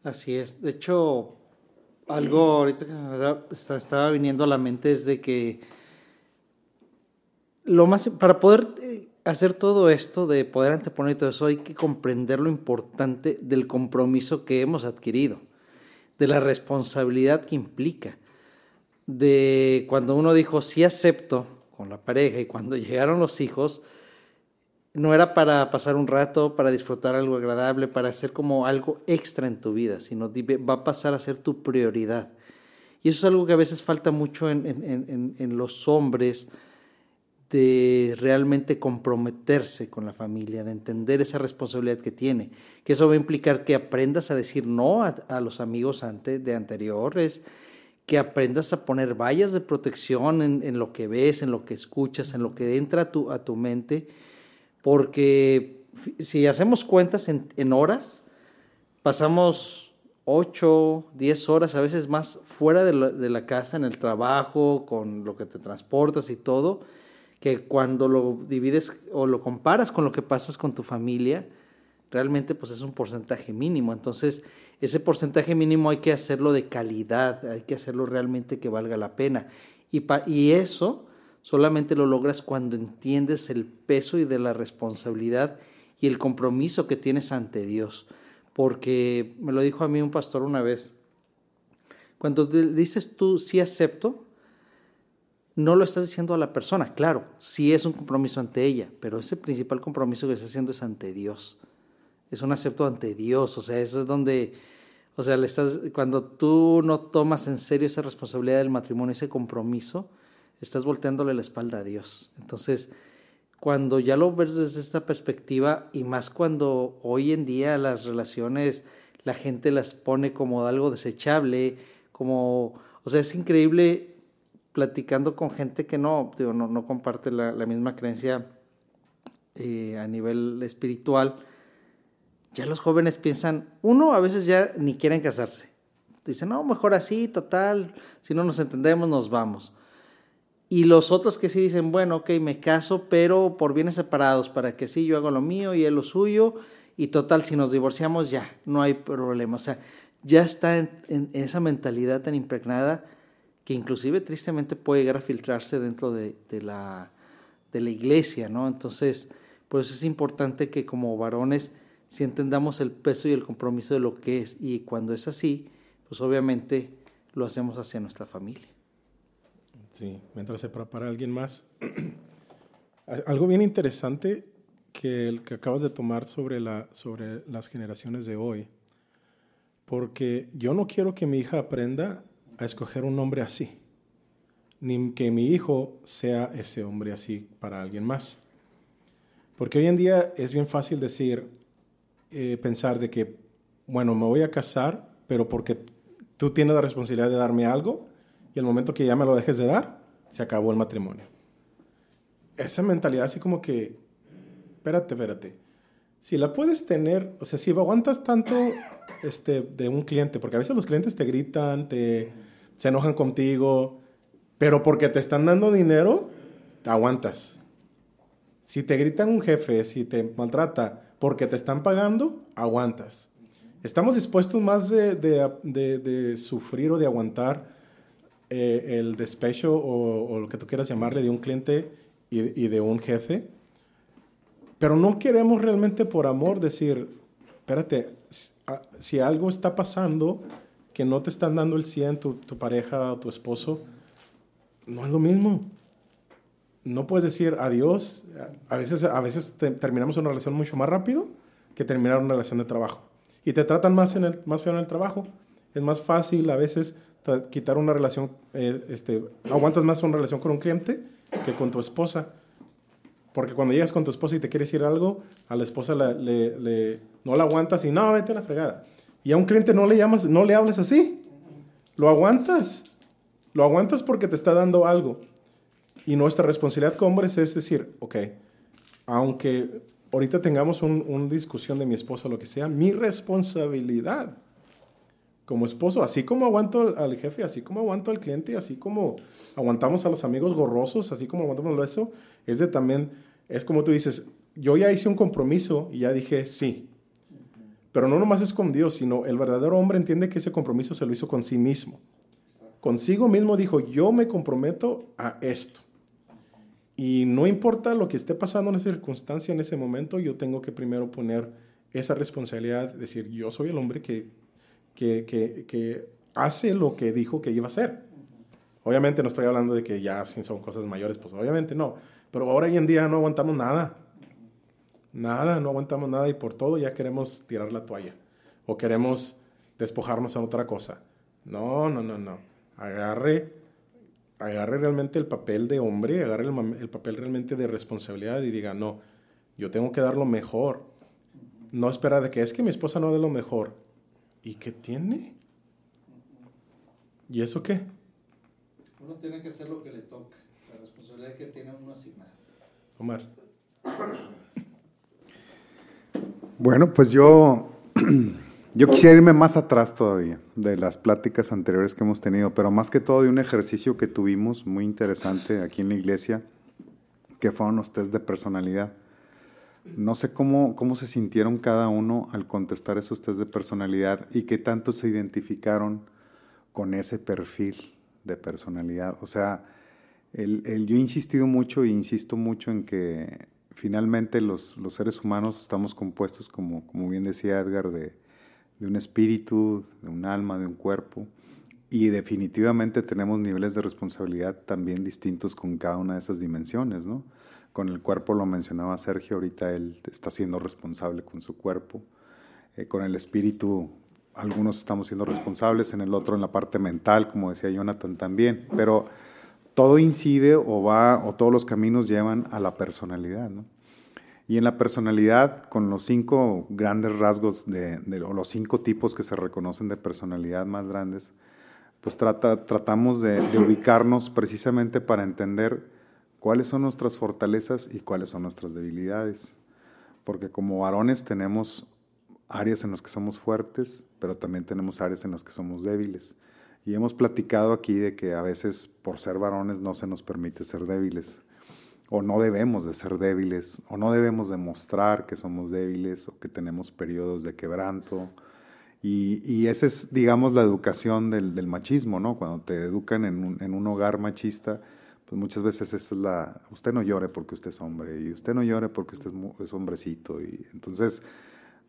Así es. De hecho, algo ahorita que se estaba viniendo a la mente es de que lo más para poder eh, hacer todo esto, de poder anteponer todo eso, hay que comprender lo importante del compromiso que hemos adquirido, de la responsabilidad que implica, de cuando uno dijo sí acepto con la pareja y cuando [LAUGHS] llegaron los hijos, no era para pasar un rato, para disfrutar algo agradable, para hacer como algo extra en tu vida, sino va a pasar a ser tu prioridad. Y eso es algo que a veces falta mucho en, en, los hombres, de realmente comprometerse con la familia, de entender esa responsabilidad que tiene. Que eso va a implicar que aprendas a decir no a, los amigos antes, de anteriores, que aprendas a poner vallas de protección en, lo que ves, en lo que escuchas, en lo que entra tu, a tu mente porque si hacemos cuentas en, horas, pasamos 8, 10 horas, a veces más, fuera de la, de la, casa, en el trabajo, con lo que te transportas y todo, que cuando lo divides o lo comparas con lo que pasas con tu familia, realmente pues es un porcentaje mínimo. Entonces, ese porcentaje mínimo hay que hacerlo de calidad, hay que hacerlo realmente que valga la pena. Y, y eso Solamente lo logras cuando entiendes el peso y de la responsabilidad y el compromiso que tienes ante Dios. Porque me lo dijo a mí un pastor una vez. Cuando dices tú sí acepto, no lo estás diciendo a la persona, claro, sí es un compromiso ante ella, pero ese principal compromiso que estás haciendo es ante Dios. Es un acepto ante Dios, o sea, eso es donde, o sea, le estás, cuando tú no tomas en serio esa responsabilidad del matrimonio, ese compromiso, estás volteándole la espalda a Dios. Entonces, cuando ya lo ves desde esta perspectiva y más cuando hoy en día las relaciones la gente las pone como algo desechable, como, o sea, es increíble platicando con gente que no, no, no, comparte la, misma creencia eh, a nivel espiritual, ya los jóvenes piensan, uno a veces ya ni quieren casarse. Dicen, no, mejor así, total, si no nos entendemos, nos vamos. Y los otros que sí dicen, bueno, ok, me caso, pero por bienes separados, para que sí yo hago lo mío y él lo suyo, y total, si nos divorciamos ya, no hay problema. O sea, ya está en, esa mentalidad tan impregnada que inclusive tristemente puede llegar a filtrarse dentro de, la, de la iglesia, ¿no? Entonces, por eso es importante que como varones si entendamos el peso y el compromiso de lo que es, y cuando es así, pues obviamente lo hacemos hacia nuestra familia. Sí, mientras se prepara alguien más. [CLEARS THROAT] Algo bien interesante que, el que acabas de tomar sobre, la, sobre las generaciones de hoy, porque yo no quiero que mi hija aprenda a escoger un hombre así, ni que mi hijo sea ese hombre así para alguien más. Porque hoy en día es bien fácil decir, eh, pensar de que, bueno, me voy a casar, pero porque tú tienes la responsabilidad de darme algo y el momento que ya me lo dejes de dar, se acabó el matrimonio. Esa mentalidad así como que, espérate, espérate. Si la puedes tener, o sea, si aguantas tanto este, de un cliente, porque a veces los clientes te gritan, te, se enojan contigo, pero porque te están dando dinero, te aguantas. Si te gritan un jefe, si te maltrata porque te están pagando, aguantas. Estamos dispuestos más de, de, de, sufrir o de aguantar eh, el despecho o, lo que tú quieras llamarle de un cliente y, de un jefe, pero no queremos realmente por amor decir, espérate, si ah, algo está pasando que no te están dando el 100 tu, tu pareja o tu esposo, no es lo mismo no puedes decir adiós. A veces, a veces terminamos una relación mucho más rápido que terminar una relación de trabajo. Y te tratan más, en el, más feo en el trabajo. Es más fácil a veces quitar una relación, eh, este, aguantas más una relación con un cliente que con tu esposa. Porque cuando llegas con tu esposa y te quieres decir algo, a la esposa le, no la aguantas y no, vete a la fregada. Y a un cliente no le llamas, no le hables así. Lo aguantas. Lo aguantas porque te está dando algo. Y nuestra responsabilidad como hombres es decir, ok, aunque ahorita tengamos una discusión de mi esposa o lo que sea, mi responsabilidad como esposo, así como aguanto al, jefe, así como aguanto al cliente, así como aguantamos a los amigos gorrosos, así como aguantamos eso, es de también, es como tú dices, yo ya hice un compromiso y ya dije sí. Pero no nomás es con Dios, sino el verdadero hombre entiende que ese compromiso se lo hizo con sí mismo. Consigo mismo dijo, yo me comprometo a esto. Y no importa lo que esté pasando en esa circunstancia en ese momento, yo tengo que primero poner esa responsabilidad, decir, yo soy el hombre que, que, que, que hace lo que dijo que iba a hacer. Obviamente no estoy hablando de que ya son cosas mayores, pues obviamente no. Pero ahora hoy en día no aguantamos nada. Nada, no aguantamos nada y por todo ya queremos tirar la toalla. O queremos despojarnos a otra cosa. No, no, no, no. Agarre agarre realmente el papel de hombre, agarre el, papel realmente de responsabilidad y diga, no, yo tengo que dar lo mejor. No espera de que es que mi esposa no dé lo mejor. ¿Y qué tiene? ¿Y eso qué? Uno tiene que hacer lo que le toca, la responsabilidad que tiene uno asignada. Omar. Bueno, pues yo [CLEARS THROAT] Yo quisiera irme más atrás todavía de las pláticas anteriores que hemos tenido, pero más que todo de un ejercicio que tuvimos muy interesante aquí en la iglesia, que fueron los test de personalidad. No sé cómo, cómo se sintieron cada uno al contestar esos test de personalidad y qué tanto se identificaron con ese perfil de personalidad. O sea, el, yo he insistido mucho e insisto mucho en que finalmente los, los seres humanos estamos compuestos, como, como bien decía Edgar, de, de un espíritu, de un alma, de un cuerpo. Y definitivamente tenemos niveles de responsabilidad también distintos con cada una de esas dimensiones, ¿no? Con el cuerpo lo mencionaba Sergio, ahorita él está siendo responsable con su cuerpo. Eh, con el espíritu, algunos estamos siendo responsables, en el otro en la parte mental, como decía Jonathan también. Pero todo incide o va, o todos los caminos llevan a la personalidad, ¿no? Y en la personalidad, con los cinco grandes rasgos, de, o los cinco tipos que se reconocen de personalidad más grandes, pues trata, tratamos de, ubicarnos precisamente para entender cuáles son nuestras fortalezas y cuáles son nuestras debilidades. Porque como varones tenemos áreas en las que somos fuertes, pero también tenemos áreas en las que somos débiles. Y hemos platicado aquí de que a veces por ser varones no se nos permite ser débiles o no debemos de ser débiles, o no debemos demostrar que somos débiles o que tenemos periodos de quebranto. Y, y esa es, digamos, la educación del, machismo, ¿no? Cuando te educan en un, hogar machista, pues muchas veces es la, usted no llore porque usted es hombre, y usted no llore porque usted es, es hombrecito. Y entonces,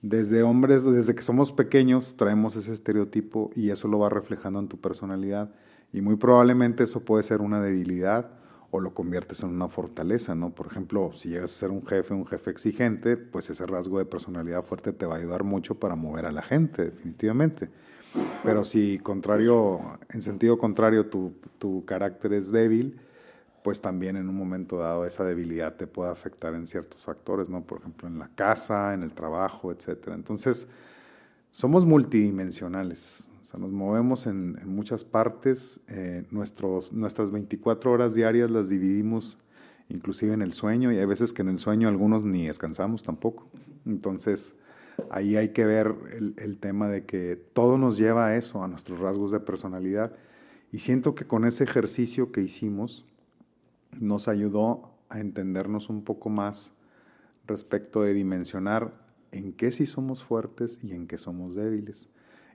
desde hombres, desde que somos pequeños, traemos ese estereotipo y eso lo va reflejando en tu personalidad. Y muy probablemente eso puede ser una debilidad o lo conviertes en una fortaleza, ¿no? Por ejemplo, si llegas a ser un jefe, un jefe exigente, pues ese rasgo de personalidad fuerte te va a ayudar mucho para mover a la gente, definitivamente. Pero si contrario, en sentido contrario, tu, tu carácter es débil, pues también en un momento dado esa debilidad te puede afectar en ciertos factores, ¿no? Por ejemplo, en la casa, en el trabajo, etc. Entonces, somos multidimensionales, o sea, nos movemos en, muchas partes, eh, nuestros, nuestras 24 horas diarias las dividimos inclusive en el sueño, y hay veces que en el sueño algunos ni descansamos tampoco. Entonces, ahí hay que ver el, el tema de que todo nos lleva a eso, a nuestros rasgos de personalidad. Y siento que con ese ejercicio que hicimos, nos ayudó a entendernos un poco más respecto de dimensionar en qué sí somos fuertes y en qué somos débiles.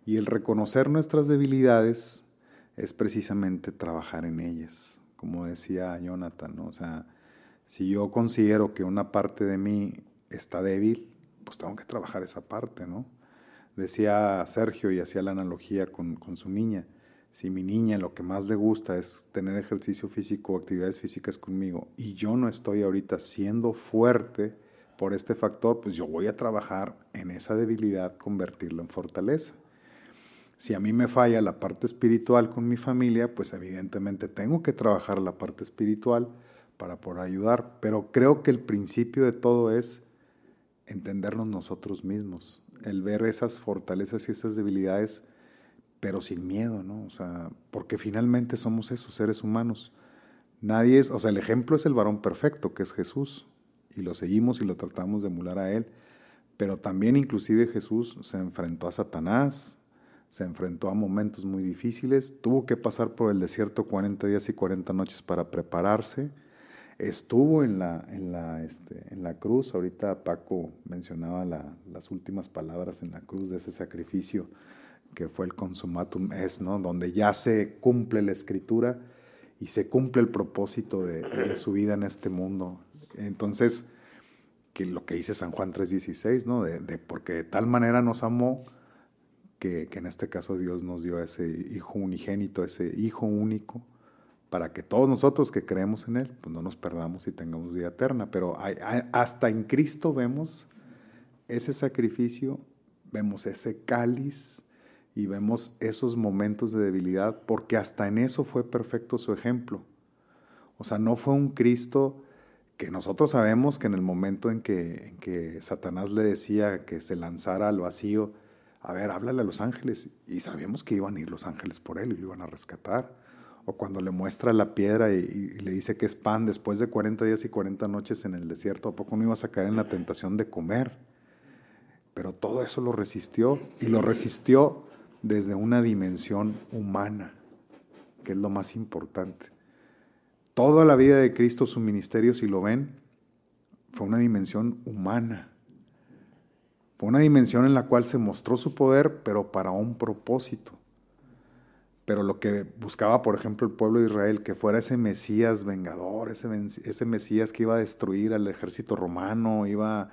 Y el reconocer nuestras debilidades es precisamente trabajar en ellas, como decía Jonathan, ¿no? O sea, si yo considero que una parte de mí está débil, pues tengo que trabajar esa parte, ¿no? Decía Sergio y hacía la analogía con, con su niña si mi niña lo que más le gusta es tener ejercicio físico o actividades físicas conmigo y yo no estoy ahorita siendo fuerte por este factor, pues yo voy a trabajar en esa debilidad, convertirlo en fortaleza. Si a mí me falla la parte espiritual con mi familia, pues evidentemente tengo que trabajar la parte espiritual para poder ayudar. Pero creo que el principio de todo es entendernos nosotros mismos, el ver esas fortalezas y esas debilidades pero sin miedo, ¿no? O sea, porque finalmente somos esos seres humanos. Nadie es, o sea, el ejemplo es el varón perfecto, que es Jesús, y lo seguimos y lo tratamos de emular a él, pero también inclusive Jesús se enfrentó a Satanás, se enfrentó a momentos muy difíciles, tuvo que pasar por el desierto 40 días y 40 noches para prepararse, estuvo en la, en la, este, en la cruz, ahorita Paco mencionaba las últimas palabras en la cruz de ese sacrificio, que fue el consumatum es, ¿no? donde ya se cumple la escritura y se cumple el propósito de, su vida en este mundo. Entonces, que lo que dice San Juan 3:16, ¿no? De, de, porque de tal manera nos amó que, que, en este caso Dios nos dio ese Hijo unigénito, ese Hijo único, para que todos nosotros que creemos en Él, pues no nos perdamos y tengamos vida eterna. Pero hasta en Cristo vemos ese sacrificio, vemos ese cáliz y vemos esos momentos de debilidad, porque hasta en eso fue perfecto su ejemplo. O sea, no fue un Cristo que nosotros sabemos que en el momento en que, en que Satanás le decía que se lanzara al vacío, a ver, háblale a los ángeles, y sabíamos que iban a ir los ángeles por él y lo iban a rescatar. O cuando le muestra la piedra y, le dice que es pan después de 40 días y 40 noches en el desierto, ¿a poco no iba a caer en la tentación de comer? Pero todo eso lo resistió y lo resistió desde una dimensión humana, que es lo más importante. Toda la vida de Cristo, su ministerio, si lo ven, fue una dimensión humana. Fue una dimensión en la cual se mostró su poder, pero para un propósito. Pero lo que buscaba, por ejemplo, el pueblo de Israel, que fuera ese Mesías vengador, ese, Mesías que iba a destruir al ejército romano, iba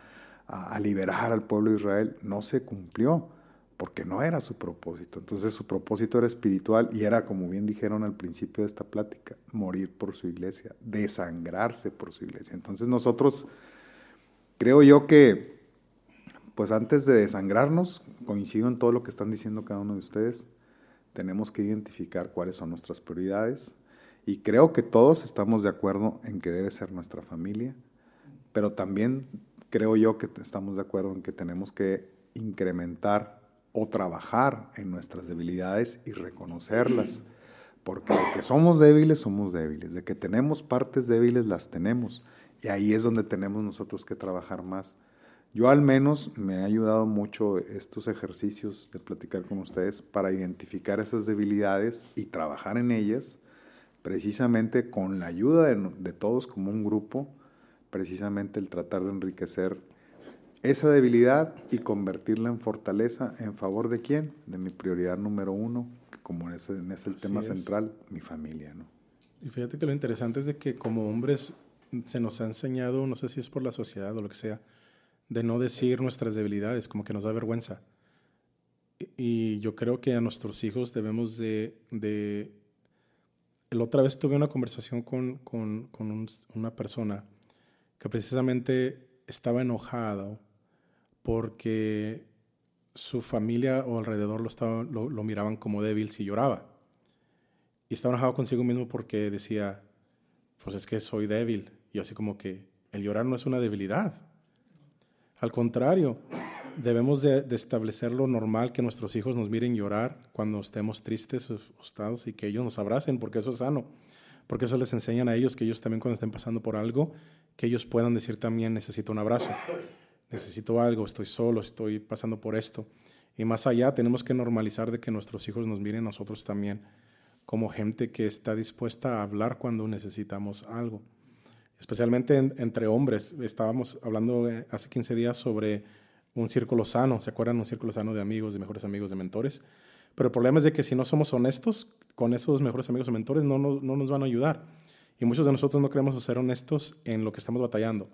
a liberar al pueblo de Israel, no se cumplió porque no era su propósito. Entonces su propósito era espiritual y era, como bien dijeron al principio de esta plática, morir por su iglesia, desangrarse por su iglesia. Entonces nosotros, creo yo que, pues antes de desangrarnos, coincido en todo lo que están diciendo cada uno de ustedes, tenemos que identificar cuáles son nuestras prioridades y creo que todos estamos de acuerdo en que debe ser nuestra familia, pero también creo yo que estamos de acuerdo en que tenemos que incrementar o trabajar en nuestras debilidades y reconocerlas. Porque de que somos débiles, somos débiles. De que tenemos partes débiles, las tenemos. Y ahí es donde tenemos nosotros que trabajar más. Yo al menos me ha ayudado mucho estos ejercicios de platicar con ustedes para identificar esas debilidades y trabajar en ellas, precisamente con la ayuda de, de todos como un grupo, precisamente el tratar de enriquecer esa debilidad y convertirla en fortaleza en favor de quién? De mi prioridad número uno, que como ese, es el tema central, mi familia. ¿no? Y fíjate que lo interesante es de que como hombres se nos ha enseñado, no sé si es por la sociedad o lo que sea, de no decir nuestras debilidades, como que nos da vergüenza. Y yo creo que a nuestros hijos debemos de... de... La otra vez tuve una conversación con, con, con una persona que precisamente estaba enojada porque su familia o alrededor lo, estaba, lo, miraban como débil si lloraba. Y estaba enojado consigo mismo porque decía, pues es que soy débil. Y así como que el llorar no es una debilidad. Al contrario, debemos de, establecer lo normal que nuestros hijos nos miren llorar cuando estemos tristes asustados y que ellos nos abracen, porque eso es sano. Porque eso les enseñan a ellos que ellos también cuando estén pasando por algo, que ellos puedan decir también necesito un abrazo, necesito algo, estoy solo, estoy pasando por esto. Y más allá tenemos que normalizar de que nuestros hijos nos miren nosotros también como gente que está dispuesta a hablar cuando necesitamos algo. Especialmente entre hombres. Estábamos hablando eh, hace 15 días sobre un círculo sano, ¿se acuerdan? Un círculo sano de amigos, de mejores amigos, de mentores. Pero el problema es de que si no somos honestos con esos mejores amigos o mentores, no, no, no nos van a ayudar. Y muchos de nosotros no queremos ser honestos en lo que estamos batallando.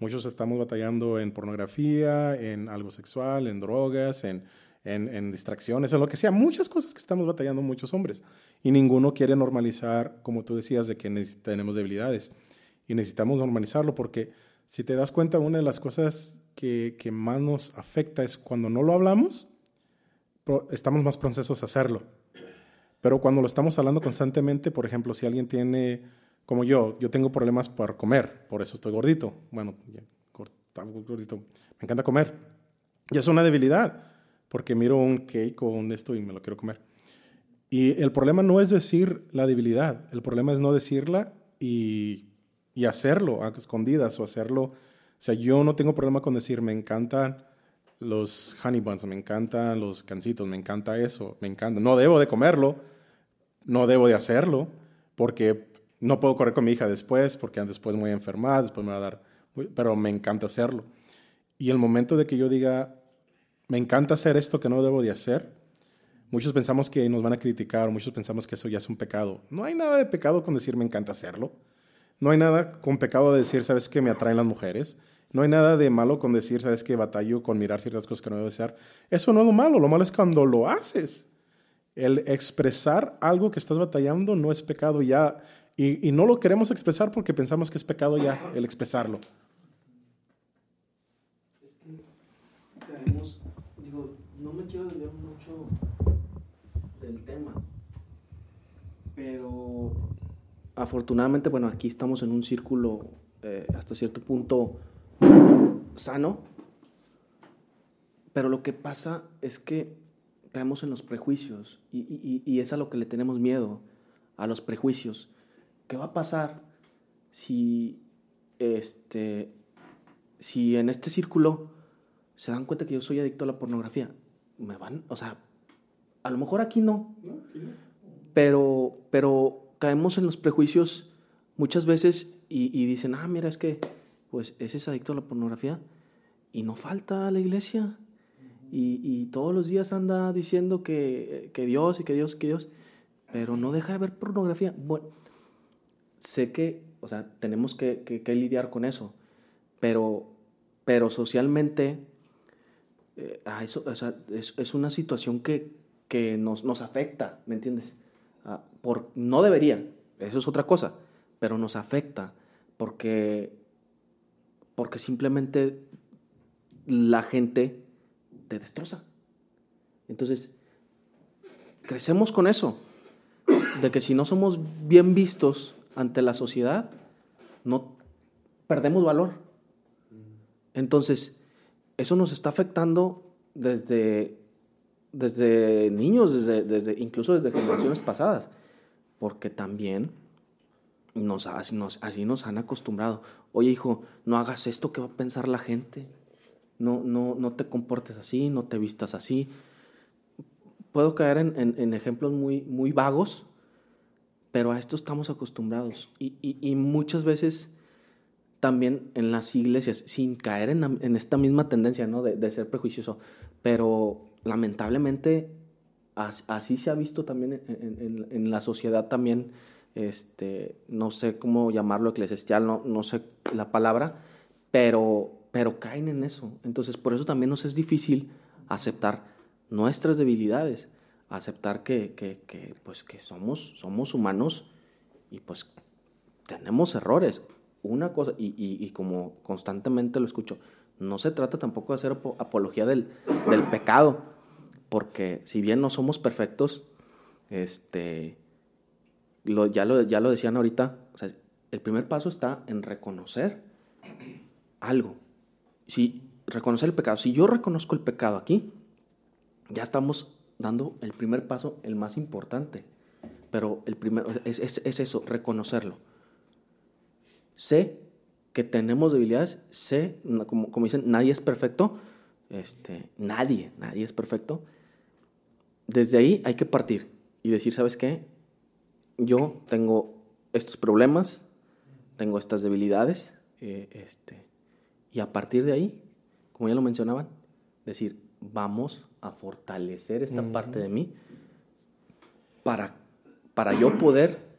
Muchos estamos batallando en pornografía, en algo sexual, en drogas, en, en, distracciones, en lo que sea. Muchas cosas que estamos batallando muchos hombres. Y ninguno quiere normalizar, como tú decías, de que tenemos debilidades. Y necesitamos normalizarlo porque si te das cuenta, una de las cosas que, que más nos afecta es cuando no lo hablamos, estamos más procesos a hacerlo. Pero cuando lo estamos hablando constantemente, por ejemplo, si alguien tiene, como yo, yo tengo problemas para comer, por eso estoy gordito. Bueno, gordito, me encanta comer. Y es una debilidad, porque miro un cake o un esto y me lo quiero comer. Y el problema no es decir la debilidad, el problema es no decirla y, y hacerlo a escondidas o hacerlo. O sea, yo no tengo problema con decir, me encantan los honey buns, me encantan los cancitos, me encanta eso, me encanta. No debo de comerlo, no debo de hacerlo, porque no puedo correr con mi hija después, porque después me voy a enfermar, después me va a dar, pero me encanta hacerlo. Y el momento de que yo diga, me encanta hacer esto que no debo de hacer, muchos pensamos que nos van a criticar, muchos pensamos que eso ya es un pecado. No hay nada de pecado con decir me encanta hacerlo. No hay nada con pecado de decir, sabes que me atraen las mujeres. No hay nada de malo con decir, sabes que batallo con mirar ciertas cosas que no debo desear. Eso no es lo malo, lo malo es cuando lo haces. El expresar algo que estás batallando no es pecado ya. Y, y no lo queremos expresar porque pensamos que es pecado ya el expresarlo. Es que traemos, digo, no me quiero desviar mucho del tema, pero afortunadamente, bueno, aquí estamos en un círculo eh, hasta cierto punto sano, pero lo que pasa es que caemos en los prejuicios y, y, es a lo que le tenemos miedo, a los prejuicios. ¿Qué va a pasar si, este, si en este círculo se dan cuenta que yo soy adicto a la pornografía? Me van, o sea, a lo mejor aquí no, pero, pero caemos en los prejuicios muchas veces y, y dicen, ah, mira, es que pues ese es adicto a la pornografía y no falta a la iglesia. Y, y todos los días anda diciendo que, que, Dios y que Dios, que Dios, pero no deja de ver pornografía. Bueno, sé que, o sea, tenemos que, que, lidiar con eso, pero, pero socialmente eh, ah, eso, o sea, es, una situación que, que nos, nos afecta, ¿me entiendes? Ah, por, no debería, eso es otra cosa, pero nos afecta porque porque simplemente la gente te destroza. Entonces, crecemos con eso, de que si no somos bien vistos ante la sociedad, no perdemos valor. Entonces, eso nos está afectando desde, desde niños, desde, desde, incluso desde generaciones pasadas, porque también nos, así, nos, han acostumbrado. Oye, hijo, no hagas esto que va a pensar la gente. No, no, no te comportes así, no te vistas así. Puedo caer en, en, ejemplos muy, muy vagos, pero a esto estamos acostumbrados. Y, y, y muchas veces también en las iglesias, sin caer en, en esta misma tendencia ¿no? de, de, ser prejuicioso, pero lamentablemente así, así se ha visto también en, en la sociedad también este, no sé cómo llamarlo eclesiastial, no, no sé la palabra, pero, pero caen en eso. Entonces, por eso también nos es difícil aceptar nuestras debilidades, aceptar que, que, que, pues, que somos, somos humanos y pues tenemos errores. Una cosa, y, y, como constantemente lo escucho, no se trata tampoco de hacer apología del, del pecado, porque si bien no somos perfectos, este, ya, lo, ya lo decían ahorita, el primer paso está en reconocer algo. Si reconocer el pecado, si yo reconozco el pecado aquí, ya estamos dando el primer paso, el más importante. Pero el primero es, es eso, reconocerlo. Sé que tenemos debilidades, sé, como, como dicen, nadie es perfecto, este, nadie, nadie es perfecto. Desde ahí hay que partir y decir, ¿sabes qué? Yo tengo estos problemas, tengo estas debilidades, eh, este, y a partir de ahí, como ya lo mencionaban, decir, vamos a fortalecer esta parte de mí para, para yo poder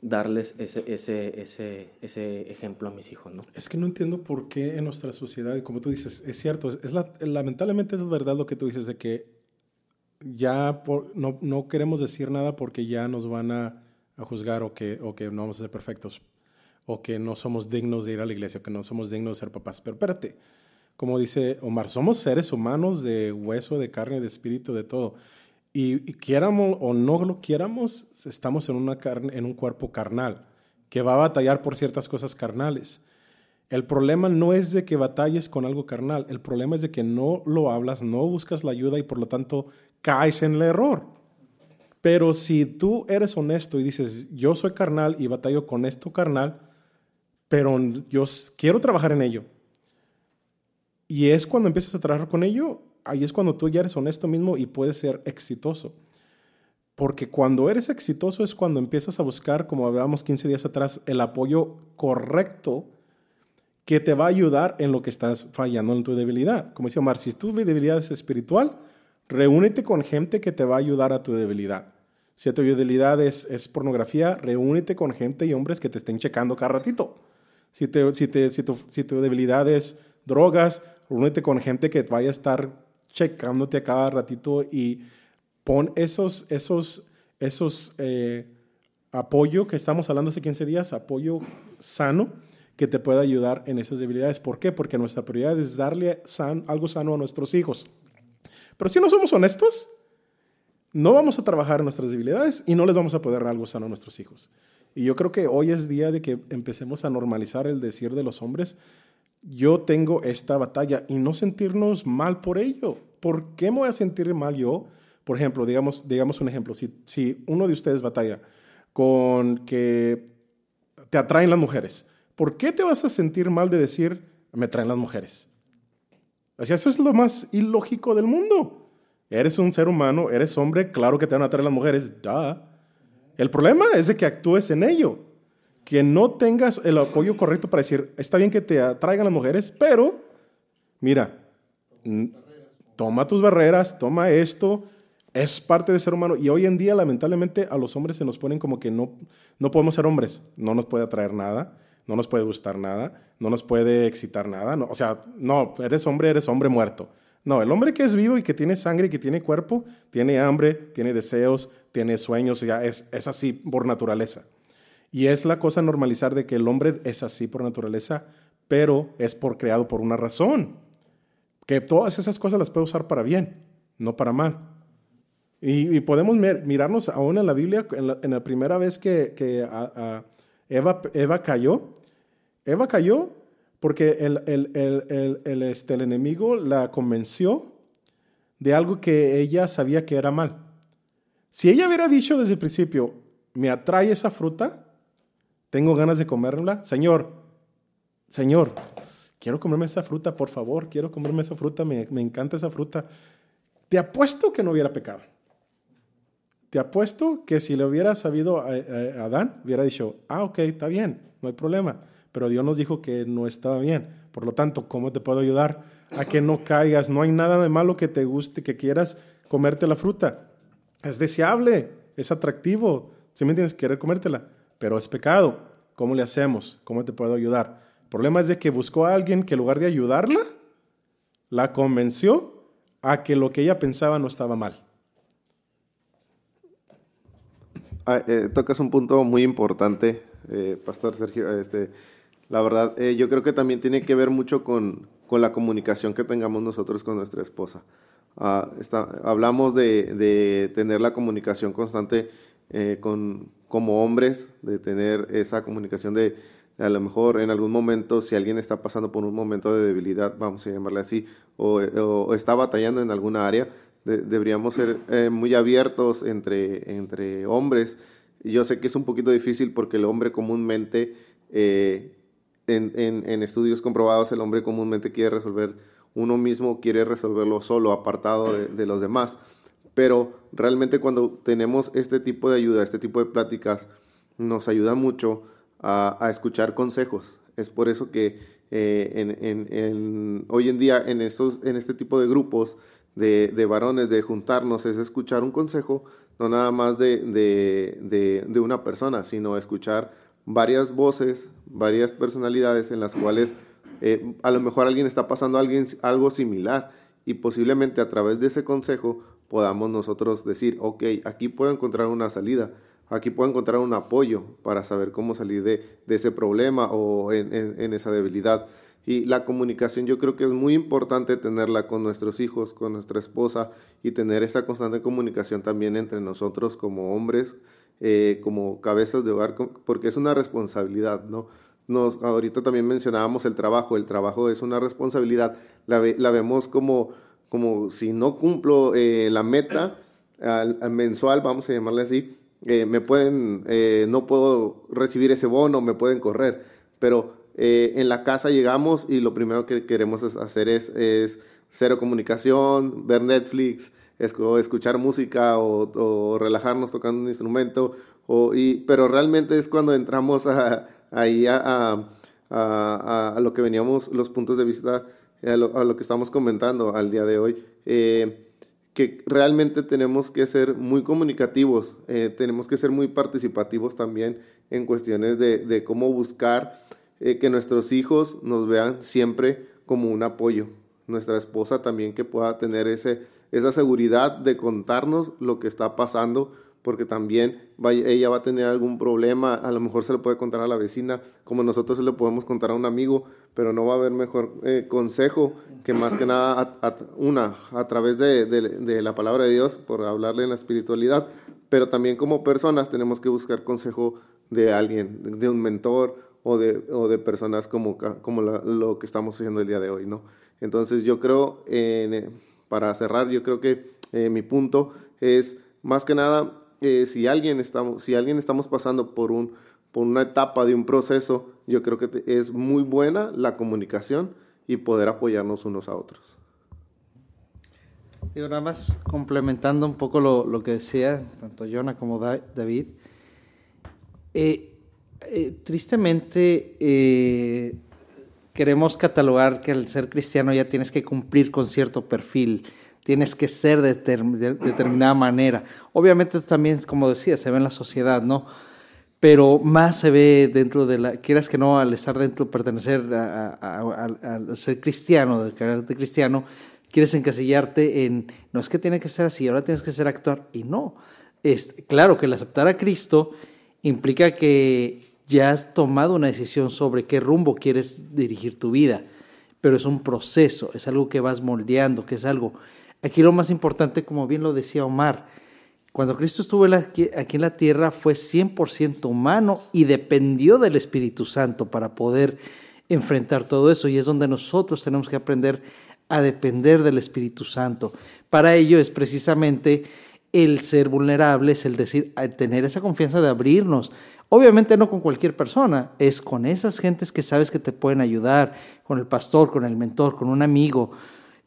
darles ese, ese, ese, ese ejemplo a mis hijos, ¿no? Es que no entiendo por qué en nuestra sociedad, como tú dices, es cierto, es lamentablemente es verdad lo que tú dices de que ya no, no, queremos decir nada porque ya nos van a, a, juzgar o que, o que no vamos a ser perfectos o que no somos dignos de ir a la iglesia o que no somos dignos de ser papás. Pero espérate, como dice Omar, somos seres humanos de hueso, de carne, de espíritu, de todo. Y, quieramos o no lo quieramos, estamos en, una carne, en un cuerpo carnal que va a batallar por ciertas cosas carnales. El problema no es de que batalles con algo carnal, el problema es de que no lo hablas, no buscas la ayuda y por lo tanto caes en el error. Pero si tú eres honesto y dices, yo soy carnal y batallo con esto carnal, pero yo quiero trabajar en ello. Y es cuando empiezas a trabajar con ello, ahí es cuando tú ya eres honesto mismo y puedes ser exitoso. Porque cuando eres exitoso es cuando empiezas a buscar, como hablábamos 15 días atrás, el apoyo correcto que te va a ayudar en lo que estás fallando en tu debilidad. Como decía Omar, si tu debilidad es espiritual, reúnete con gente que te va a ayudar a tu debilidad. Si tu debilidad es, es pornografía, reúnete con gente y hombres que te estén checando cada ratito. Si, te, si, te, si, tu, si tu debilidad es drogas, reúnete con gente que vaya a estar checándote a cada ratito y pon esos, esos, esos eh, apoyo que estamos hablando hace 15 días, apoyo sano que te pueda ayudar en esas debilidades. ¿Por qué? Porque nuestra prioridad es darle algo sano a nuestros hijos. Pero si no somos honestos, no vamos a trabajar en nuestras debilidades y no les vamos a poder dar algo sano a nuestros hijos. Y yo creo que hoy es día de que empecemos a normalizar el decir de los hombres, yo tengo esta batalla y no sentirnos mal por ello. ¿Por qué me voy a sentir mal yo? Por ejemplo, digamos, digamos un ejemplo, si, si uno de ustedes batalla con que te atraen las mujeres, ¿por qué te vas a sentir mal de decir, me atraen las mujeres? Sea, eso es lo más ilógico del mundo. Eres un ser humano, eres hombre, claro que te van a atraer las mujeres, El problema es de que actúes en ello que no tengas el apoyo correcto para decir, está bien que te atraigan las mujeres, pero mira, toma tus barreras, toma esto, es parte de ser humano. Y hoy en día, lamentablemente, a los hombres se nos ponen como que no, no podemos ser hombres, no nos puede atraer nada, no nos puede gustar nada, no nos puede excitar nada. No, o sea, no, eres hombre, eres hombre muerto. No, el hombre que es vivo y que tiene sangre y que tiene cuerpo, tiene hambre, tiene deseos, tiene sueños, ya es, es así por naturaleza. Y es la cosa normalizar de que el hombre es así por naturaleza, pero es por creado por una razón. Que todas esas cosas las puede usar para bien, no para mal. Y, podemos mirarnos aún en la Biblia, en la, primera vez que, Eva, Eva cayó. Eva cayó porque el, el, este, el enemigo la convenció de algo que ella sabía que era mal. Si ella hubiera dicho desde el principio, me atrae esa fruta, tengo ganas de comerla. Señor, Señor, quiero comerme esa fruta, por favor, quiero comerme esa fruta, me, encanta esa fruta. Te apuesto que no hubiera pecado. Te apuesto que si le hubiera sabido a, Adán, hubiera dicho, ah, ok, está bien, no hay problema. Pero Dios nos dijo que no estaba bien. Por lo tanto, ¿cómo te puedo ayudar a que no caigas? No hay nada de malo que te guste, que quieras comerte la fruta. Es deseable, es atractivo. Si me tienes querer comértela pero es pecado. ¿Cómo le hacemos? ¿Cómo te puedo ayudar? El problema es de que buscó a alguien que en lugar de ayudarla, la convenció a que lo que ella pensaba no estaba mal. Ah, eh, tocas un punto muy importante, eh, Pastor Sergio. Este, la verdad, eh, yo creo que también tiene que ver mucho con, con la comunicación que tengamos nosotros con nuestra esposa. Ah, hablamos de, de, tener la comunicación constante con, como hombres, de tener esa comunicación de, a lo mejor en algún momento, si alguien está pasando por un momento de debilidad, vamos a llamarle así, o, está batallando en alguna área, deberíamos ser eh, muy abiertos entre, entre hombres. Yo sé que es un poquito difícil porque el hombre comúnmente, eh, en, en, estudios comprobados, el hombre comúnmente quiere resolver uno mismo, quiere resolverlo solo, apartado de los demás pero realmente cuando tenemos este tipo de ayuda, este tipo de pláticas, nos ayuda mucho a, escuchar consejos. Es por eso que eh, hoy en día en, en este tipo de grupos de, varones, de juntarnos, es escuchar un consejo, no nada más de, una persona, sino escuchar varias voces, varias personalidades en las cuales eh, a lo mejor alguien está pasando algo similar y posiblemente a través de ese consejo podamos nosotros decir, ok, aquí puedo encontrar una salida, aquí puedo encontrar un apoyo para saber cómo salir de, ese problema o en, esa debilidad. Y la comunicación yo creo que es muy importante tenerla con nuestros hijos, con nuestra esposa y tener esa constante comunicación también entre nosotros como hombres, eh, como cabezas de hogar, porque es una responsabilidad, ¿no? Nos, ahorita también mencionábamos el trabajo, el trabajo es una responsabilidad, la, la vemos como como si no cumplo eh, la meta al, mensual, vamos a llamarle así, eh, me pueden, eh, no puedo recibir ese bono, me pueden correr, pero en la casa llegamos y lo primero que queremos hacer es, es cero comunicación, ver Netflix, escuchar música o, relajarnos tocando un instrumento, o, y, pero realmente es cuando entramos ahí a, a, lo que veníamos, los puntos de vista a lo, que estamos comentando al día de hoy, eh, que realmente tenemos que ser muy comunicativos, eh, tenemos que ser muy participativos también en cuestiones de, cómo buscar eh, que nuestros hijos nos vean siempre como un apoyo. Nuestra esposa también que pueda tener ese, esa seguridad de contarnos lo que está pasando porque también ella va a tener algún problema, a lo mejor se lo puede contar a la vecina, como nosotros se lo podemos contar a un amigo, pero no va a haber mejor eh, consejo que más que nada, una, a través de, la palabra de Dios, por hablarle en la espiritualidad, pero también como personas tenemos que buscar consejo de alguien, de un mentor o de, o de personas como, como lo que estamos haciendo el día de hoy, ¿no? Entonces yo creo, eh, para cerrar, yo creo que eh, mi punto es más que nada si, alguien estamos, si alguien estamos pasando por, un, por una etapa de un proceso, yo creo que es muy buena la comunicación y poder apoyarnos unos a otros. Y nada más complementando un poco lo, lo que decía tanto Jonah como David, eh, eh, tristemente eh, queremos catalogar que al ser cristiano ya tienes que cumplir con cierto perfil tienes que ser de, determinada manera. Obviamente también, como decía, se ve en la sociedad, ¿no? Pero más se ve dentro de la, quieras que no, al estar dentro, pertenecer a, ser cristiano, del carácter cristiano, quieres encasillarte en, no es que tiene que ser así, ahora tienes que ser actor, y no. Es, claro que el aceptar a Cristo implica que ya has tomado una decisión sobre qué rumbo quieres dirigir tu vida, pero es un proceso, es algo que vas moldeando, que es algo Aquí lo más importante, como bien lo decía Omar, cuando Cristo estuvo aquí en la tierra fue 100% humano y dependió del Espíritu Santo para poder enfrentar todo eso. Y es donde nosotros tenemos que aprender a depender del Espíritu Santo. Para ello es precisamente el ser vulnerables, el decir, tener esa confianza de abrirnos. Obviamente no con cualquier persona, es con esas gentes que sabes que te pueden ayudar, con el pastor, con el mentor, con un amigo.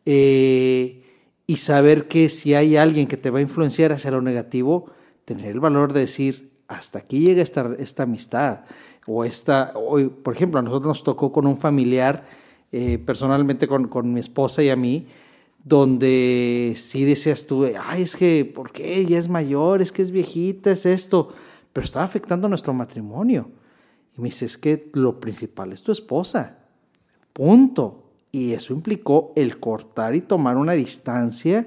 Eh, y saber que si hay alguien que te va a influenciar hacia lo negativo, tener el valor de decir, hasta aquí llega esta, esta amistad. O esta, hoy, por ejemplo, a nosotros nos tocó con un familiar, eh, personalmente con, con, mi esposa y a mí, donde sí decías tú, ay, es que, ¿por qué? Ella es mayor, es que es viejita, es esto, pero está afectando nuestro matrimonio. Y me dice, es que lo principal es tu esposa, punto. Y eso implicó el cortar y tomar una distancia.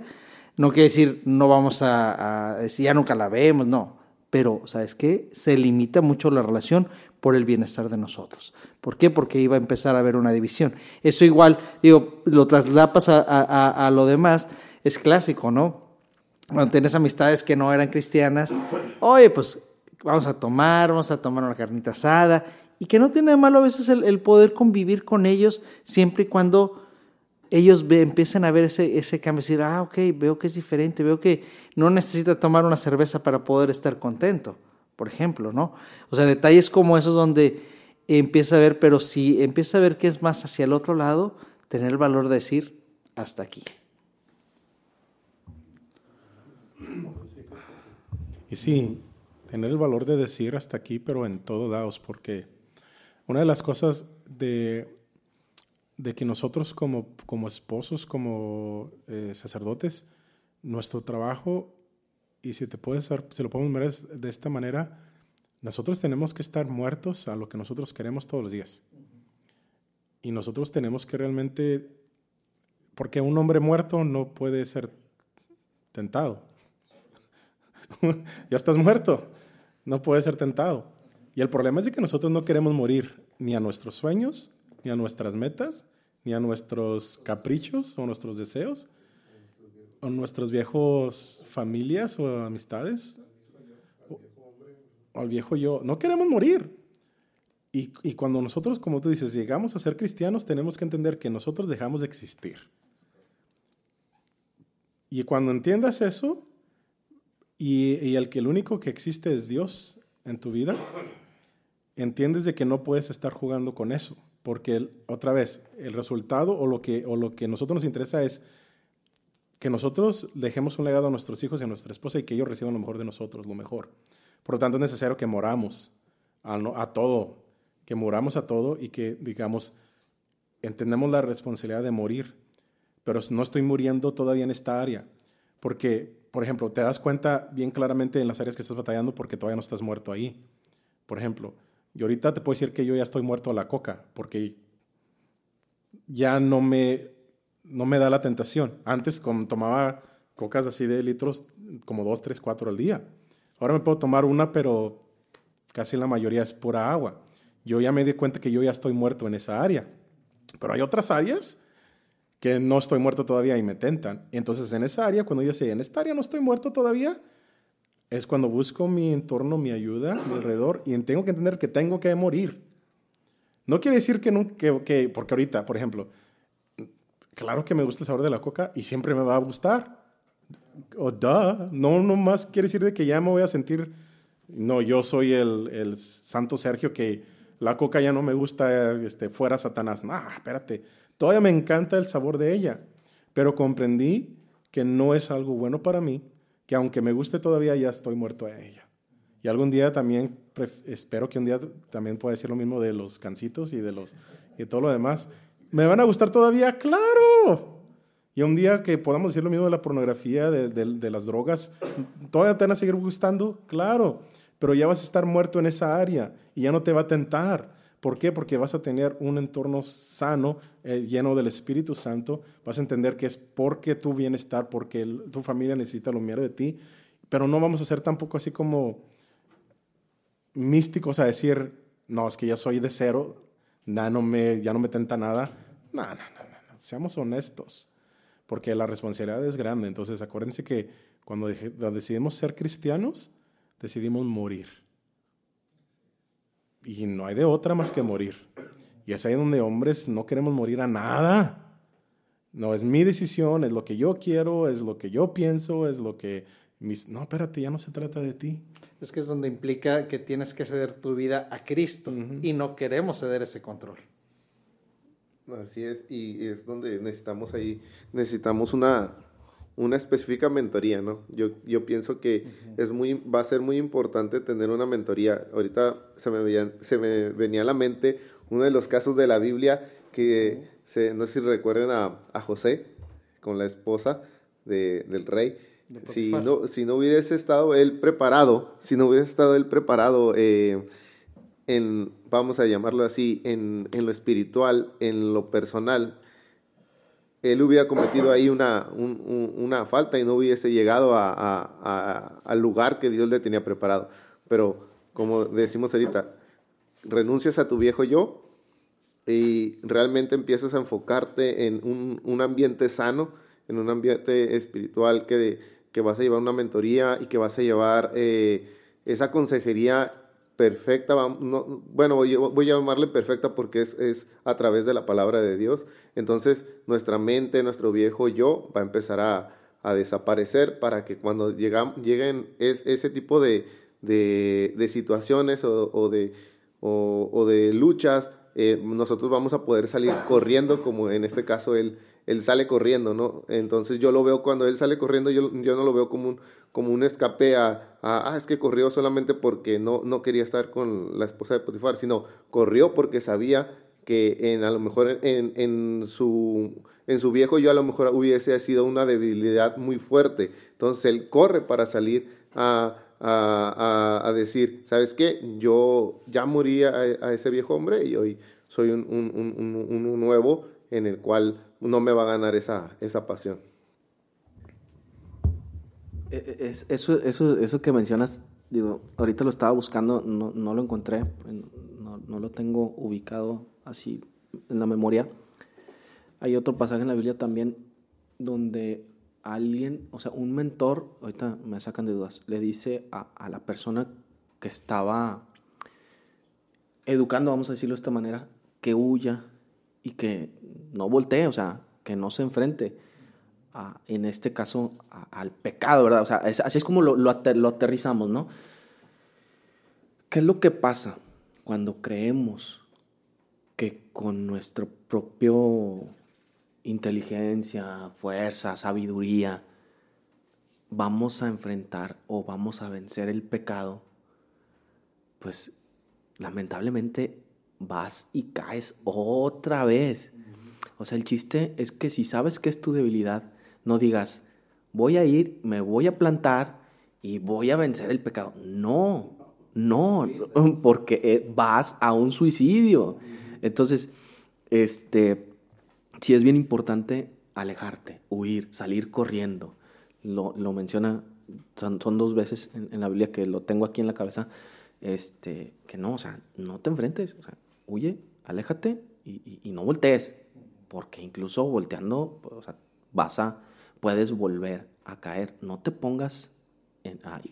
No quiere decir, no vamos a, decir, ya nunca la vemos, no. Pero, ¿sabes qué? Se limita mucho la relación por el bienestar de nosotros. ¿Por qué? Porque iba a empezar a haber una división. Eso igual, digo, lo traslapas a, a, a lo demás, es clásico, ¿no? Cuando tienes amistades que no eran cristianas, oye, pues vamos a tomar, vamos a tomar una carnita asada, y que no tiene de malo a veces el, poder convivir con ellos siempre y cuando ellos empiecen a ver ese, ese cambio, decir, ah, ok, veo que es diferente, veo que no necesita tomar una cerveza para poder estar contento, por ejemplo, ¿no? O sea, detalles como esos donde empieza a ver, pero si empieza a ver que es más hacia el otro lado, tener el valor de decir, hasta aquí. Y sí, tener el valor de decir hasta aquí, pero en todos lados, porque una de las cosas de, de que nosotros como, como esposos, como eh, sacerdotes, nuestro trabajo, y si te puedes, si lo podemos ver de esta manera, nosotros tenemos que estar muertos a lo que nosotros queremos todos los días. Y nosotros tenemos que realmente, porque un hombre muerto no puede ser tentado. [LAUGHS] ya estás muerto, no puede ser tentado. Y el problema es de que nosotros no queremos morir ni a nuestros sueños, ni a nuestras metas, ni a nuestros caprichos o nuestros deseos, o nuestras viejos familias o amistades, o, al viejo yo. No queremos morir. Y, y, cuando nosotros, como tú dices, llegamos a ser cristianos, tenemos que entender que nosotros dejamos de existir. Y cuando entiendas eso, y, el que el único que existe es Dios en tu vida, entiendes de que no puedes estar jugando con eso, porque otra vez, el resultado o lo que o lo que nosotros nos interesa es que nosotros dejemos un legado a nuestros hijos y a nuestra esposa y que ellos reciban lo mejor de nosotros, lo mejor. Por lo tanto, es necesario que moramos a, todo, que moramos a todo y que, digamos, entendemos la responsabilidad de morir, pero no estoy muriendo todavía en esta área, porque por ejemplo, te das cuenta bien claramente en las áreas que estás batallando porque todavía no estás muerto ahí. Por ejemplo, yo ahorita te puedo decir que yo ya estoy muerto a la coca porque ya no me, no me da la tentación. Antes tomaba cocas así de litros como dos, tres, cuatro al día. Ahora me puedo tomar una, pero casi la mayoría es pura agua. Yo ya me di cuenta que yo ya estoy muerto en esa área. Pero hay otras áreas que no estoy muerto todavía y me tentan. Entonces en esa área, cuando yo sé, en esta área no estoy muerto todavía, es cuando busco mi entorno, mi ayuda, mi alrededor, y tengo que entender que tengo que morir. No quiere decir que, no, que, porque ahorita, por ejemplo, claro que me gusta el sabor de la coca y siempre me va a gustar. O da, no, no más quiere decir de que ya me voy a sentir, no, yo soy el, el santo Sergio que la coca ya no me gusta, este, fuera Satanás. No, espérate, Todavía me encanta el sabor de ella, pero comprendí que no es algo bueno para mí, que aunque me guste todavía ya estoy muerto a ella. Y algún día también, espero que un día también pueda decir lo mismo de los cancitos y de, los, y todo lo demás. ¿Me van a gustar todavía? ¡Claro! Y un día que podamos decir lo mismo de la pornografía, de, de las drogas, ¿todavía te van a seguir gustando? Claro, pero ya vas a estar muerto en esa área y ya no te va a tentar. ¿Por qué? Porque vas a tener un entorno sano, eh, lleno del Espíritu Santo. Vas a entender que es porque tu bienestar, porque tu familia necesita lo mejor de ti. Pero no vamos a ser tampoco así como místicos a decir, no, es que ya soy de cero, no me, ya no me tenta nada. No, no, no, no, seamos honestos, porque la responsabilidad es grande. Entonces, acuérdense que cuando decidimos ser cristianos, decidimos morir y no hay de otra más que morir. Y es ahí donde hombres no queremos morir a nada. No, es mi decisión, es lo que yo quiero, es lo que yo pienso, es lo que... Mis... No, espérate, ya no se trata de ti. Es que es donde implica que tienes que ceder tu vida a Cristo y no queremos ceder ese control. Así es, y es donde necesitamos ahí, necesitamos una, una específica mentoría, ¿no? Yo, yo pienso que es muy, va a ser muy importante tener una mentoría. Ahorita se me, veía, se me venía a la mente uno de los casos de la Biblia que, se, no sé si recuerden a, a José con la esposa de, del rey. Si no, si no hubiese estado él preparado, si no hubiese estado él preparado eh, en, vamos a llamarlo así, en, en lo espiritual, en lo personal, él hubiera cometido ahí una, una falta y no hubiese llegado a, al lugar que Dios le tenía preparado. Pero como decimos ahorita, renuncias a tu viejo yo y realmente empiezas a enfocarte en un, un ambiente sano, en un ambiente espiritual que, que vas a llevar una mentoría y que vas a llevar eh, esa consejería perfecta, bueno, voy, voy, a llamarle perfecta porque es, es, a través de la palabra de Dios. Entonces, nuestra mente, nuestro viejo yo va a empezar a, a desaparecer para que cuando lleguen es, ese tipo de, de, de situaciones o, de, o, de luchas, eh, nosotros vamos a poder salir corriendo, como en este caso él, él sale corriendo, ¿no? Entonces yo lo veo cuando él sale corriendo, yo, yo no lo veo como un, como un escape a, ah, es que corrió solamente porque no, no quería estar con la esposa de Potifar, sino corrió porque sabía que en, a lo mejor en, en, su, en su viejo yo a lo mejor hubiese sido una debilidad muy fuerte. Entonces él corre para salir a, a, a decir, ¿sabes qué? Yo ya morí a, ese viejo hombre y hoy soy un, un, un, un, nuevo en el cual no me va a ganar esa, esa pasión. E, e, es, eso, eso, eso que mencionas, digo, ahorita lo estaba buscando, no, no lo encontré, no, no, lo tengo ubicado así en la memoria. Hay otro pasaje en la Biblia también donde alguien, o sea, un mentor, ahorita me sacan de dudas, le dice a, a la persona que estaba educando, vamos a decirlo de esta manera, que huya y que no voltee, o sea, que no se enfrente en este caso, al pecado, ¿verdad? O sea, así es como lo, lo, aterrizamos, ¿no? ¿Qué es lo que pasa cuando creemos que con nuestra propia inteligencia, fuerza, sabiduría, vamos a enfrentar o vamos a vencer el pecado? Pues lamentablemente vas y caes otra vez. O sea, el chiste es que si sabes que es tu debilidad, no digas, voy a ir, me voy a plantar y voy a vencer el pecado. No, no, porque vas a un suicidio. Entonces, este, sí es bien importante alejarte, huir, salir corriendo. Lo, menciona, son, dos veces en, la Biblia que lo tengo aquí en la cabeza, este, que no, o sea, no te enfrentes, o sea, huye, aléjate y, y no voltees, porque incluso volteando, pues, o sea, vas a puedes volver a caer. No te pongas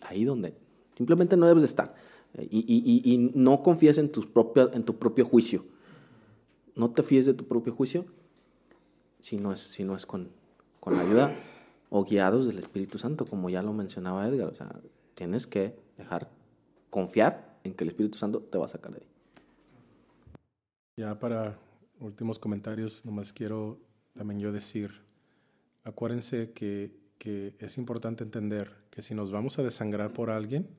ahí, donde simplemente no debes de estar. Eh, y, no confíes en, tus en tu propio juicio. No te fíes de tu propio juicio si no es, si no es con, con la ayuda o guiados del Espíritu Santo, como ya lo mencionaba Edgar. O sea, tienes que dejar confiar en que el Espíritu Santo te va a sacar de ahí. Ya para últimos comentarios, nomás quiero también yo decir acuérdense que, es importante entender que si nos vamos a desangrar por alguien,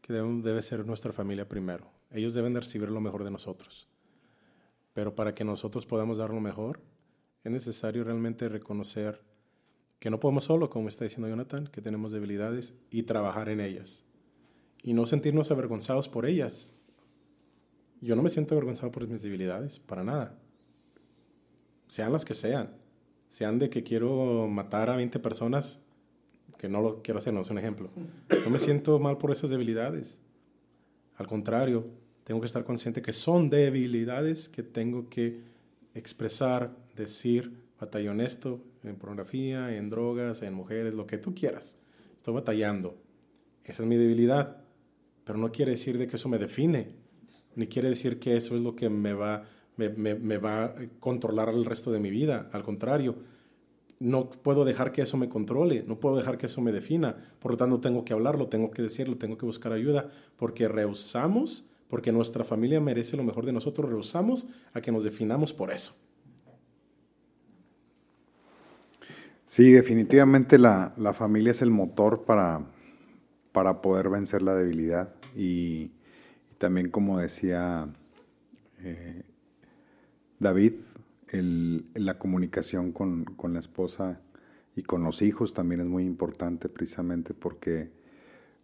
que debe, ser nuestra familia primero. Ellos deben de recibir lo mejor de nosotros. Pero para que nosotros podamos dar lo mejor, es necesario realmente reconocer que no podemos solo, como está diciendo Jonathan, que tenemos debilidades y trabajar en ellas. Y no sentirnos avergonzados por ellas. Yo no me siento avergonzado por mis debilidades, para nada. Sean las que sean sean de que quiero matar a 20 personas, que no lo quiero hacer, no es un ejemplo. No me siento mal por esas debilidades. Al contrario, tengo que estar consciente que son debilidades que tengo que expresar, decir, batallón esto, en pornografía, en drogas, en mujeres, lo que tú quieras. Estoy batallando. Esa es mi debilidad. Pero no quiere decir de que eso me define, ni quiere decir que eso es lo que me va me, va a controlar el resto de mi vida. Al contrario, no puedo dejar que eso me controle, no puedo dejar que eso me defina. Por lo tanto, tengo que hablarlo, tengo que decirlo, tengo que buscar ayuda, porque rehusamos, porque nuestra familia merece lo mejor de nosotros, rehusamos a que nos definamos por eso. Sí, definitivamente la, familia es el motor para, para poder vencer la debilidad. Y, también, como decía eh, David, la comunicación con, la esposa y con los hijos también es muy importante precisamente porque,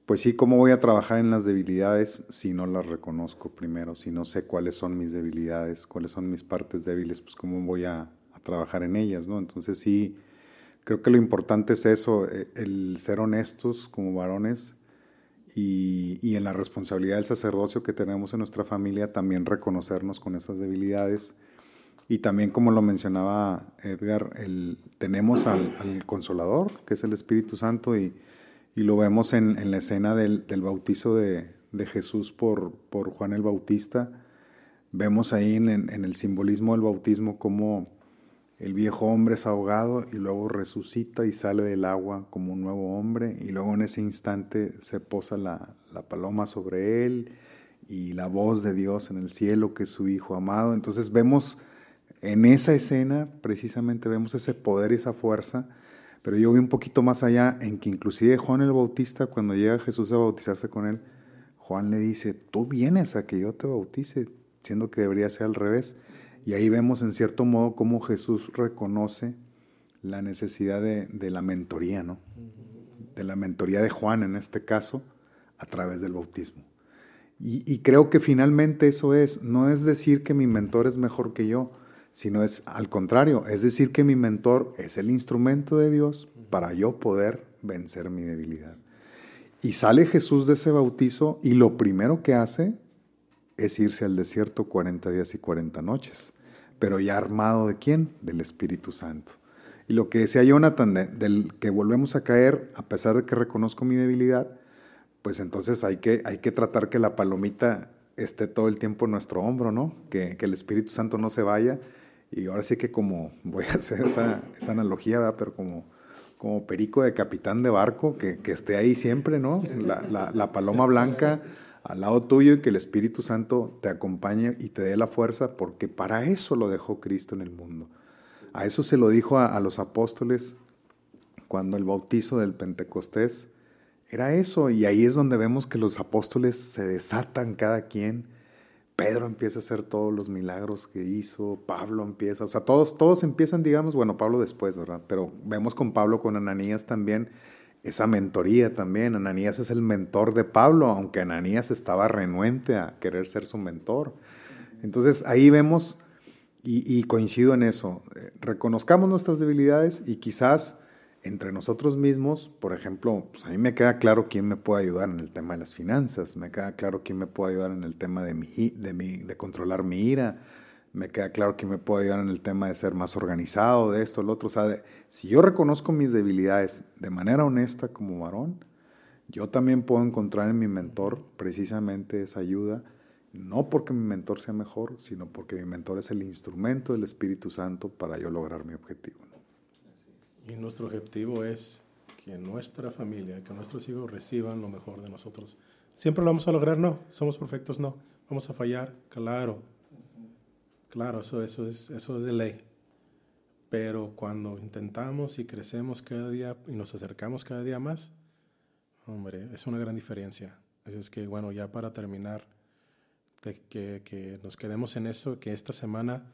pues sí, ¿cómo voy a trabajar en las debilidades si no las reconozco primero? Si no sé cuáles son mis debilidades, cuáles son mis partes débiles, pues cómo voy a, trabajar en ellas, ¿no? Entonces sí, creo que lo importante es eso, e, el ser honestos como varones y, y en la responsabilidad del sacerdocio que tenemos en nuestra familia, también reconocernos con esas debilidades y también, como lo mencionaba Edgar, el, tenemos al, Consolador, que es el Espíritu Santo, y, Y lo vemos en, en la escena del, del bautizo de, de, Jesús por, por Juan el Bautista. Vemos ahí en, en el simbolismo del bautismo cómo el viejo hombre es ahogado y luego resucita y sale del agua como un nuevo hombre y luego en ese instante se posa la, la, paloma sobre él y la voz de Dios en el cielo que es su hijo amado. Entonces vemos en esa escena precisamente vemos ese poder y esa fuerza, pero yo voy un poquito más allá en que inclusive Juan el Bautista cuando llega Jesús a bautizarse con él, Juan le dice, tú vienes a que yo te bautice, siendo que debería ser al revés. Y ahí vemos en cierto modo cómo Jesús reconoce la necesidad de, de, la mentoría, ¿no? De la mentoría de Juan en este caso, a través del bautismo. Y, y, creo que finalmente eso es, no es decir que mi mentor es mejor que yo, sino es al contrario, es decir que mi mentor es el instrumento de Dios para yo poder vencer mi debilidad. Y sale Jesús de ese bautizo y lo primero que hace es irse al desierto 40 días y 40 noches pero ya armado de quién? Del Espíritu Santo. Y lo que decía Jonathan, del que volvemos a caer, a pesar de que reconozco mi debilidad, pues entonces hay que, hay que tratar que la palomita esté todo el tiempo en nuestro hombro, ¿no? Que, que el Espíritu Santo no se vaya. Y ahora sí que como, [LAUGHS] voy a hacer esa, esa analogía, ¿verdad? pero como, como perico de capitán de barco, que, que esté ahí siempre, ¿no? La, la paloma blanca al lado tuyo y que el Espíritu Santo te acompañe y te dé la fuerza, porque para eso lo dejó Cristo en el mundo. A eso se lo dijo a, los apóstoles cuando el bautizo del Pentecostés era eso, y ahí es donde vemos que los apóstoles se desatan cada quien. Pedro empieza a hacer todos los milagros que hizo, Pablo empieza, o sea, todos, todos empiezan, digamos, bueno, Pablo después, ¿verdad? Pero vemos con Pablo, con Ananías también, esa mentoría también. Ananías es el mentor de Pablo, aunque Ananías estaba renuente a querer ser su mentor. Entonces ahí vemos, y, coincido en eso, eh, reconozcamos nuestras debilidades y quizás entre nosotros mismos, por ejemplo, pues a mí me queda claro quién me puede ayudar en el tema de las finanzas, me queda claro quién me puede ayudar en el tema de, de, mi, de controlar mi ira, me queda claro que me puede ayudar en el tema de ser más organizado, de esto, lo otro. O sea, si yo reconozco mis debilidades de manera honesta como varón, yo también puedo encontrar en mi mentor precisamente esa ayuda, no porque mi mentor sea mejor, sino porque mi mentor es el instrumento del Espíritu Santo para yo lograr mi objetivo. Y nuestro objetivo es que nuestra familia, que nuestros hijos reciban lo mejor de nosotros. ¿Siempre lo vamos a lograr? No. ¿Somos perfectos? No. ¿Vamos a fallar? Claro Claro, eso, es, eso es de ley. Pero cuando intentamos y crecemos cada día y nos acercamos cada día más, hombre, es una gran diferencia. Así es que, bueno, ya para terminar, que, que, nos quedemos en eso, que esta semana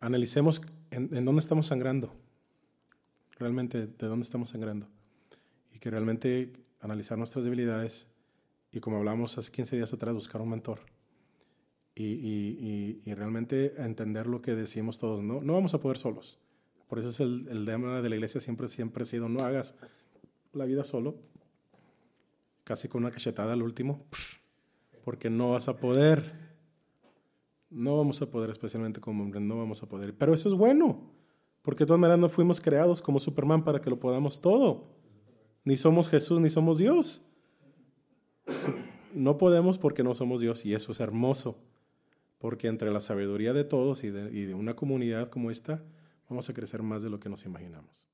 analicemos en, en, dónde estamos sangrando, realmente de dónde estamos sangrando, y que realmente analizar nuestras debilidades y como hablamos hace 15 días atrás, buscar un mentor y, realmente entender lo que decimos todos. No, no vamos a poder solos. Por eso es el, el tema de la iglesia siempre, siempre ha sido, no hagas la vida solo, casi con una cachetada al último, porque no vas a poder. No vamos a poder, especialmente como hombres, no vamos a poder. Pero eso es bueno, porque de todas maneras no fuimos creados como Superman para que lo podamos todo. Ni somos Jesús, ni somos Dios. No podemos porque no somos Dios y eso es hermoso porque entre la sabiduría de todos y de, y de una comunidad como esta, vamos a crecer más de lo que nos imaginamos.